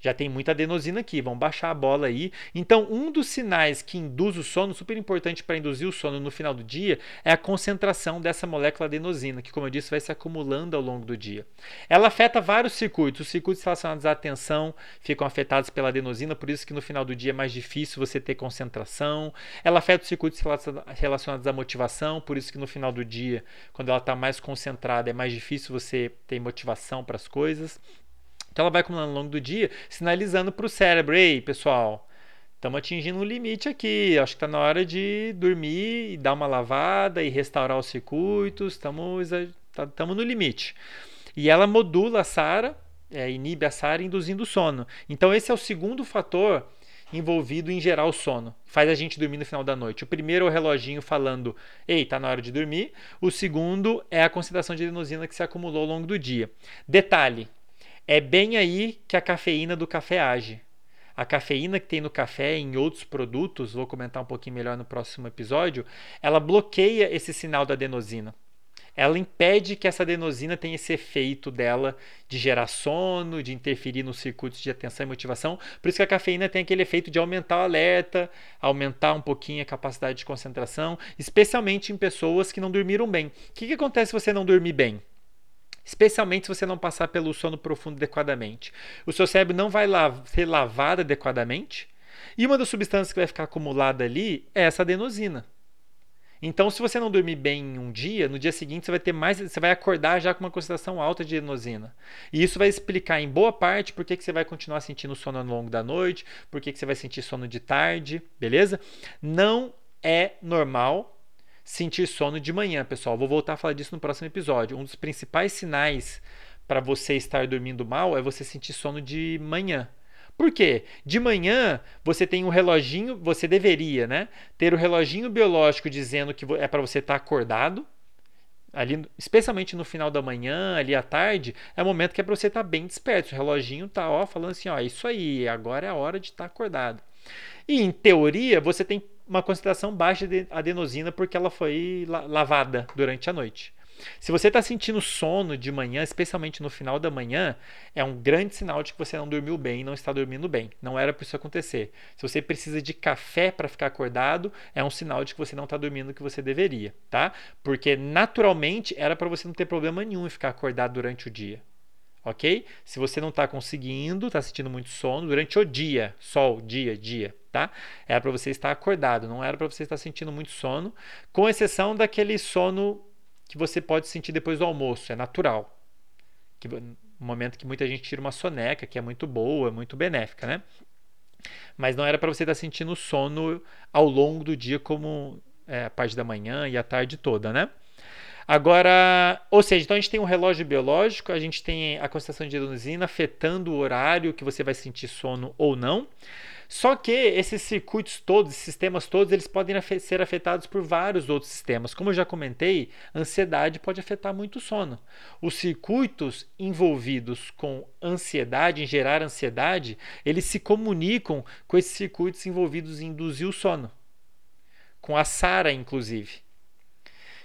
já tem muita adenosina aqui, vamos baixar a bola aí. Então, um dos sinais que induz o sono, super importante para induzir o sono no final do dia, é a concentração dessa molécula adenosina, que, como eu disse, vai se acumulando ao longo do dia. Ela afeta vários circuitos. Os circuitos relacionados à atenção ficam afetados pela adenosina, por isso que no final do dia é mais difícil você ter concentração. Ela afeta os circuitos relacionados à motivação, por isso que no final do dia, quando ela está mais concentrada, é mais difícil você ter motivação para as coisas. Então ela vai acumulando ao longo do dia, sinalizando para o cérebro: ei, pessoal, estamos atingindo um limite aqui. Acho que está na hora de dormir e dar uma lavada e restaurar os circuitos. Estamos tá, no limite. E ela modula a SARA, é, inibe a SARA, induzindo o sono. Então, esse é o segundo fator envolvido em gerar o sono. Faz a gente dormir no final da noite. O primeiro é o reloginho falando, ei, tá na hora de dormir. O segundo é a concentração de adenosina que se acumulou ao longo do dia. Detalhe, é bem aí que a cafeína do café age. A cafeína que tem no café e em outros produtos, vou comentar um pouquinho melhor no próximo episódio, ela bloqueia esse sinal da adenosina ela impede que essa adenosina tenha esse efeito dela de gerar sono, de interferir nos circuitos de atenção e motivação. Por isso que a cafeína tem aquele efeito de aumentar o alerta, aumentar um pouquinho a capacidade de concentração, especialmente em pessoas que não dormiram bem. O que, que acontece se você não dormir bem? Especialmente se você não passar pelo sono profundo adequadamente. O seu cérebro não vai ser lavado adequadamente, e uma das substâncias que vai ficar acumulada ali é essa adenosina. Então, se você não dormir bem em um dia, no dia seguinte você vai ter mais, você vai acordar já com uma concentração alta de adenosina. E isso vai explicar em boa parte por que, que você vai continuar sentindo sono ao longo da noite, por que, que você vai sentir sono de tarde, beleza? Não é normal sentir sono de manhã, pessoal. Vou voltar a falar disso no próximo episódio. Um dos principais sinais para você estar dormindo mal é você sentir sono de manhã. Por quê? De manhã você tem um reloginho, você deveria, né? Ter o reloginho biológico dizendo que é para você estar tá acordado. Ali, especialmente no final da manhã, ali à tarde, é o momento que é para você estar tá bem desperto. O reloginho tá ó, falando assim, ó, é isso aí, agora é a hora de estar tá acordado. E em teoria, você tem uma concentração baixa de adenosina porque ela foi lavada durante a noite. Se você está sentindo sono de manhã, especialmente no final da manhã, é um grande sinal de que você não dormiu bem não está dormindo bem. Não era para isso acontecer. Se você precisa de café para ficar acordado, é um sinal de que você não está dormindo o que você deveria, tá? Porque naturalmente era para você não ter problema nenhum em ficar acordado durante o dia ok? Se você não está conseguindo, está sentindo muito sono durante o dia, sol, dia, dia, tá? Era para você estar acordado, não era para você estar sentindo muito sono, com exceção daquele sono que você pode sentir depois do almoço, é natural. Que, no momento que muita gente tira uma soneca, que é muito boa, muito benéfica, né? Mas não era para você estar sentindo sono ao longo do dia, como é, a parte da manhã e a tarde toda, né? Agora, ou seja, então a gente tem um relógio biológico, a gente tem a concentração de adenosina afetando o horário que você vai sentir sono ou não. Só que esses circuitos todos, esses sistemas todos, eles podem ser afetados por vários outros sistemas. Como eu já comentei, ansiedade pode afetar muito o sono. Os circuitos envolvidos com ansiedade, em gerar ansiedade, eles se comunicam com esses circuitos envolvidos em induzir o sono. Com a SARA, inclusive.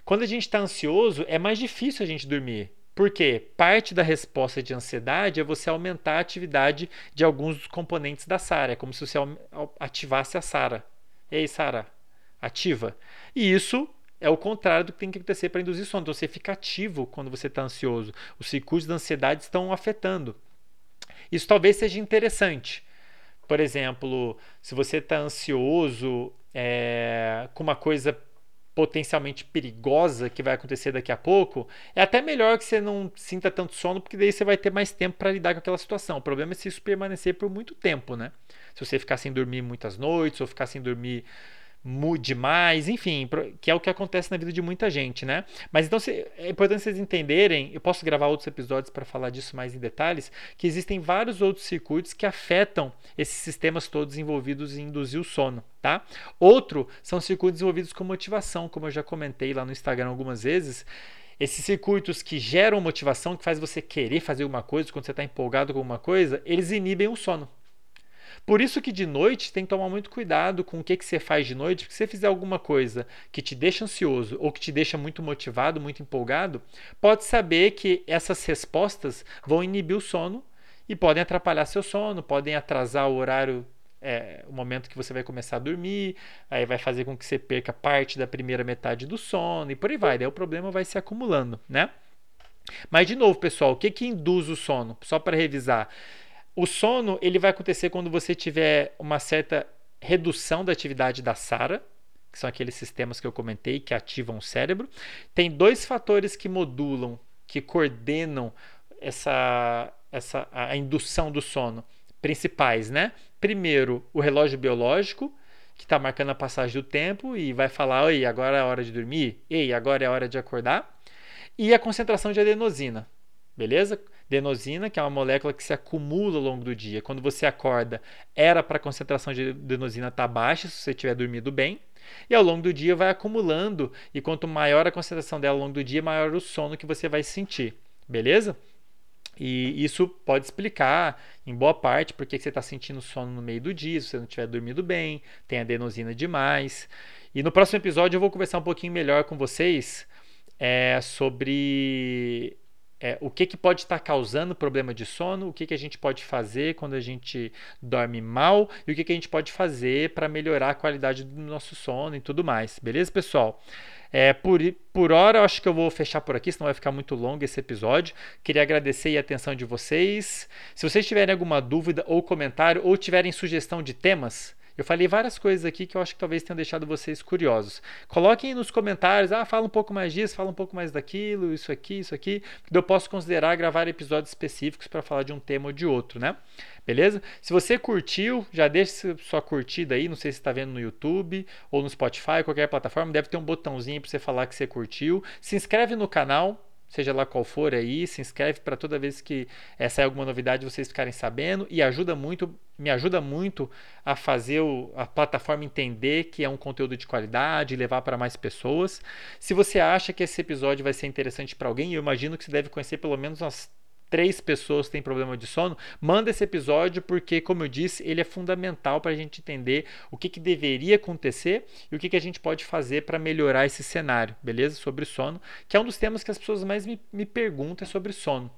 Quando a gente está ansioso, é mais difícil a gente dormir. Porque parte da resposta de ansiedade é você aumentar a atividade de alguns dos componentes da SARA. É como se você ativasse a SARA. Ei, SARA, ativa. E isso é o contrário do que tem que acontecer para induzir sono. Então você fica ativo quando você está ansioso. Os circuitos da ansiedade estão afetando. Isso talvez seja interessante. Por exemplo, se você está ansioso é, com uma coisa potencialmente perigosa que vai acontecer daqui a pouco, é até melhor que você não sinta tanto sono, porque daí você vai ter mais tempo para lidar com aquela situação. O problema é se isso permanecer por muito tempo, né? Se você ficar sem dormir muitas noites ou ficar sem dormir demais, enfim, que é o que acontece na vida de muita gente, né? Mas então é importante vocês entenderem, eu posso gravar outros episódios para falar disso mais em detalhes, que existem vários outros circuitos que afetam esses sistemas todos envolvidos em induzir o sono, tá? Outro são circuitos envolvidos com motivação, como eu já comentei lá no Instagram algumas vezes, esses circuitos que geram motivação, que faz você querer fazer alguma coisa quando você está empolgado com alguma coisa, eles inibem o sono. Por isso que de noite tem que tomar muito cuidado com o que, que você faz de noite, porque se você fizer alguma coisa que te deixa ansioso ou que te deixa muito motivado, muito empolgado, pode saber que essas respostas vão inibir o sono e podem atrapalhar seu sono, podem atrasar o horário é, o momento que você vai começar a dormir, aí vai fazer com que você perca parte da primeira metade do sono e por aí vai. Daí o problema vai se acumulando, né? Mas de novo, pessoal, o que que induz o sono? Só para revisar, o sono ele vai acontecer quando você tiver uma certa redução da atividade da SARA, que são aqueles sistemas que eu comentei que ativam o cérebro. Tem dois fatores que modulam, que coordenam essa, essa a indução do sono principais, né? Primeiro, o relógio biológico, que está marcando a passagem do tempo e vai falar: Oi, agora é a hora de dormir. Ei, agora é a hora de acordar. e a concentração de adenosina. Beleza? Adenosina, que é uma molécula que se acumula ao longo do dia. Quando você acorda, era para a concentração de adenosina estar tá baixa, se você tiver dormido bem. E ao longo do dia vai acumulando, e quanto maior a concentração dela ao longo do dia, maior o sono que você vai sentir. Beleza? E isso pode explicar, em boa parte, porque você está sentindo sono no meio do dia, se você não tiver dormido bem, tem adenosina demais. E no próximo episódio eu vou conversar um pouquinho melhor com vocês é, sobre é, o que, que pode estar causando problema de sono, o que, que a gente pode fazer quando a gente dorme mal e o que, que a gente pode fazer para melhorar a qualidade do nosso sono e tudo mais. Beleza, pessoal? É, por, por hora, eu acho que eu vou fechar por aqui, senão vai ficar muito longo esse episódio. Queria agradecer a atenção de vocês. Se vocês tiverem alguma dúvida ou comentário, ou tiverem sugestão de temas, eu falei várias coisas aqui que eu acho que talvez tenham deixado vocês curiosos. Coloquem nos comentários, ah, fala um pouco mais disso, fala um pouco mais daquilo, isso aqui, isso aqui, que eu posso considerar gravar episódios específicos para falar de um tema ou de outro, né? Beleza? Se você curtiu, já deixa sua curtida aí, não sei se está vendo no YouTube ou no Spotify, qualquer plataforma, deve ter um botãozinho para você falar que você curtiu. Se inscreve no canal, seja lá qual for aí, se inscreve para toda vez que é, sair alguma novidade vocês ficarem sabendo e ajuda muito, me ajuda muito a fazer o, a plataforma entender que é um conteúdo de qualidade levar para mais pessoas. Se você acha que esse episódio vai ser interessante para alguém, eu imagino que você deve conhecer pelo menos umas três pessoas têm problema de sono, manda esse episódio porque, como eu disse, ele é fundamental para a gente entender o que, que deveria acontecer e o que, que a gente pode fazer para melhorar esse cenário, beleza? Sobre sono, que é um dos temas que as pessoas mais me, me perguntam sobre sono.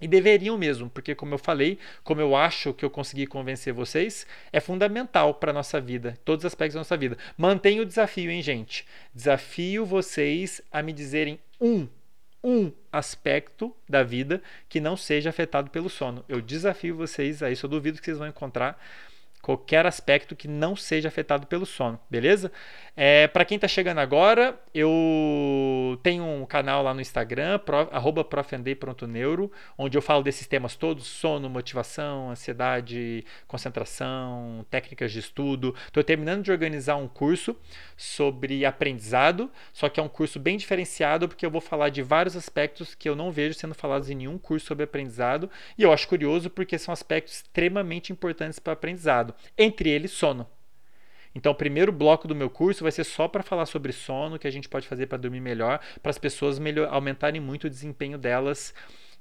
E deveriam mesmo, porque, como eu falei, como eu acho que eu consegui convencer vocês, é fundamental para a nossa vida, todos os aspectos da nossa vida. Mantenha o desafio, hein, gente? Desafio vocês a me dizerem um um aspecto da vida que não seja afetado pelo sono. Eu desafio vocês a isso, eu duvido que vocês vão encontrar qualquer aspecto que não seja afetado pelo sono, beleza? É, para quem está chegando agora, eu tenho um canal lá no Instagram, prof, profandei.neuro, onde eu falo desses temas todos: sono, motivação, ansiedade, concentração, técnicas de estudo. Estou terminando de organizar um curso sobre aprendizado, só que é um curso bem diferenciado, porque eu vou falar de vários aspectos que eu não vejo sendo falados em nenhum curso sobre aprendizado, e eu acho curioso porque são aspectos extremamente importantes para o entre eles sono. Então, o primeiro bloco do meu curso vai ser só para falar sobre sono, que a gente pode fazer para dormir melhor, para as pessoas melhor, aumentarem muito o desempenho delas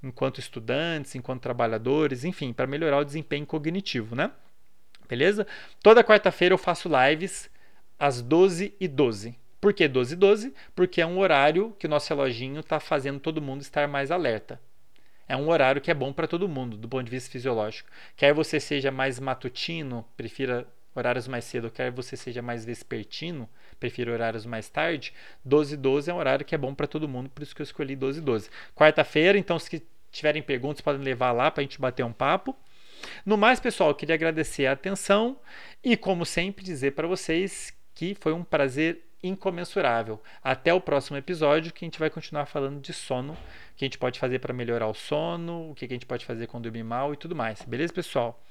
enquanto estudantes, enquanto trabalhadores, enfim, para melhorar o desempenho cognitivo, né? Beleza? Toda quarta-feira eu faço lives às 12 e 12. Por que 12 e 12? Porque é um horário que o nosso reloginho está fazendo todo mundo estar mais alerta. É um horário que é bom para todo mundo, do ponto de vista fisiológico. Quer você seja mais matutino, prefira horários mais cedo, quer você seja mais vespertino, prefiro horários mais tarde, 12 12 é um horário que é bom para todo mundo, por isso que eu escolhi 12 12. Quarta-feira, então se tiverem perguntas, podem levar lá para a gente bater um papo. No mais, pessoal, eu queria agradecer a atenção e, como sempre, dizer para vocês que foi um prazer incomensurável. Até o próximo episódio, que a gente vai continuar falando de sono, o que a gente pode fazer para melhorar o sono, o que a gente pode fazer com dormir mal e tudo mais. Beleza, pessoal?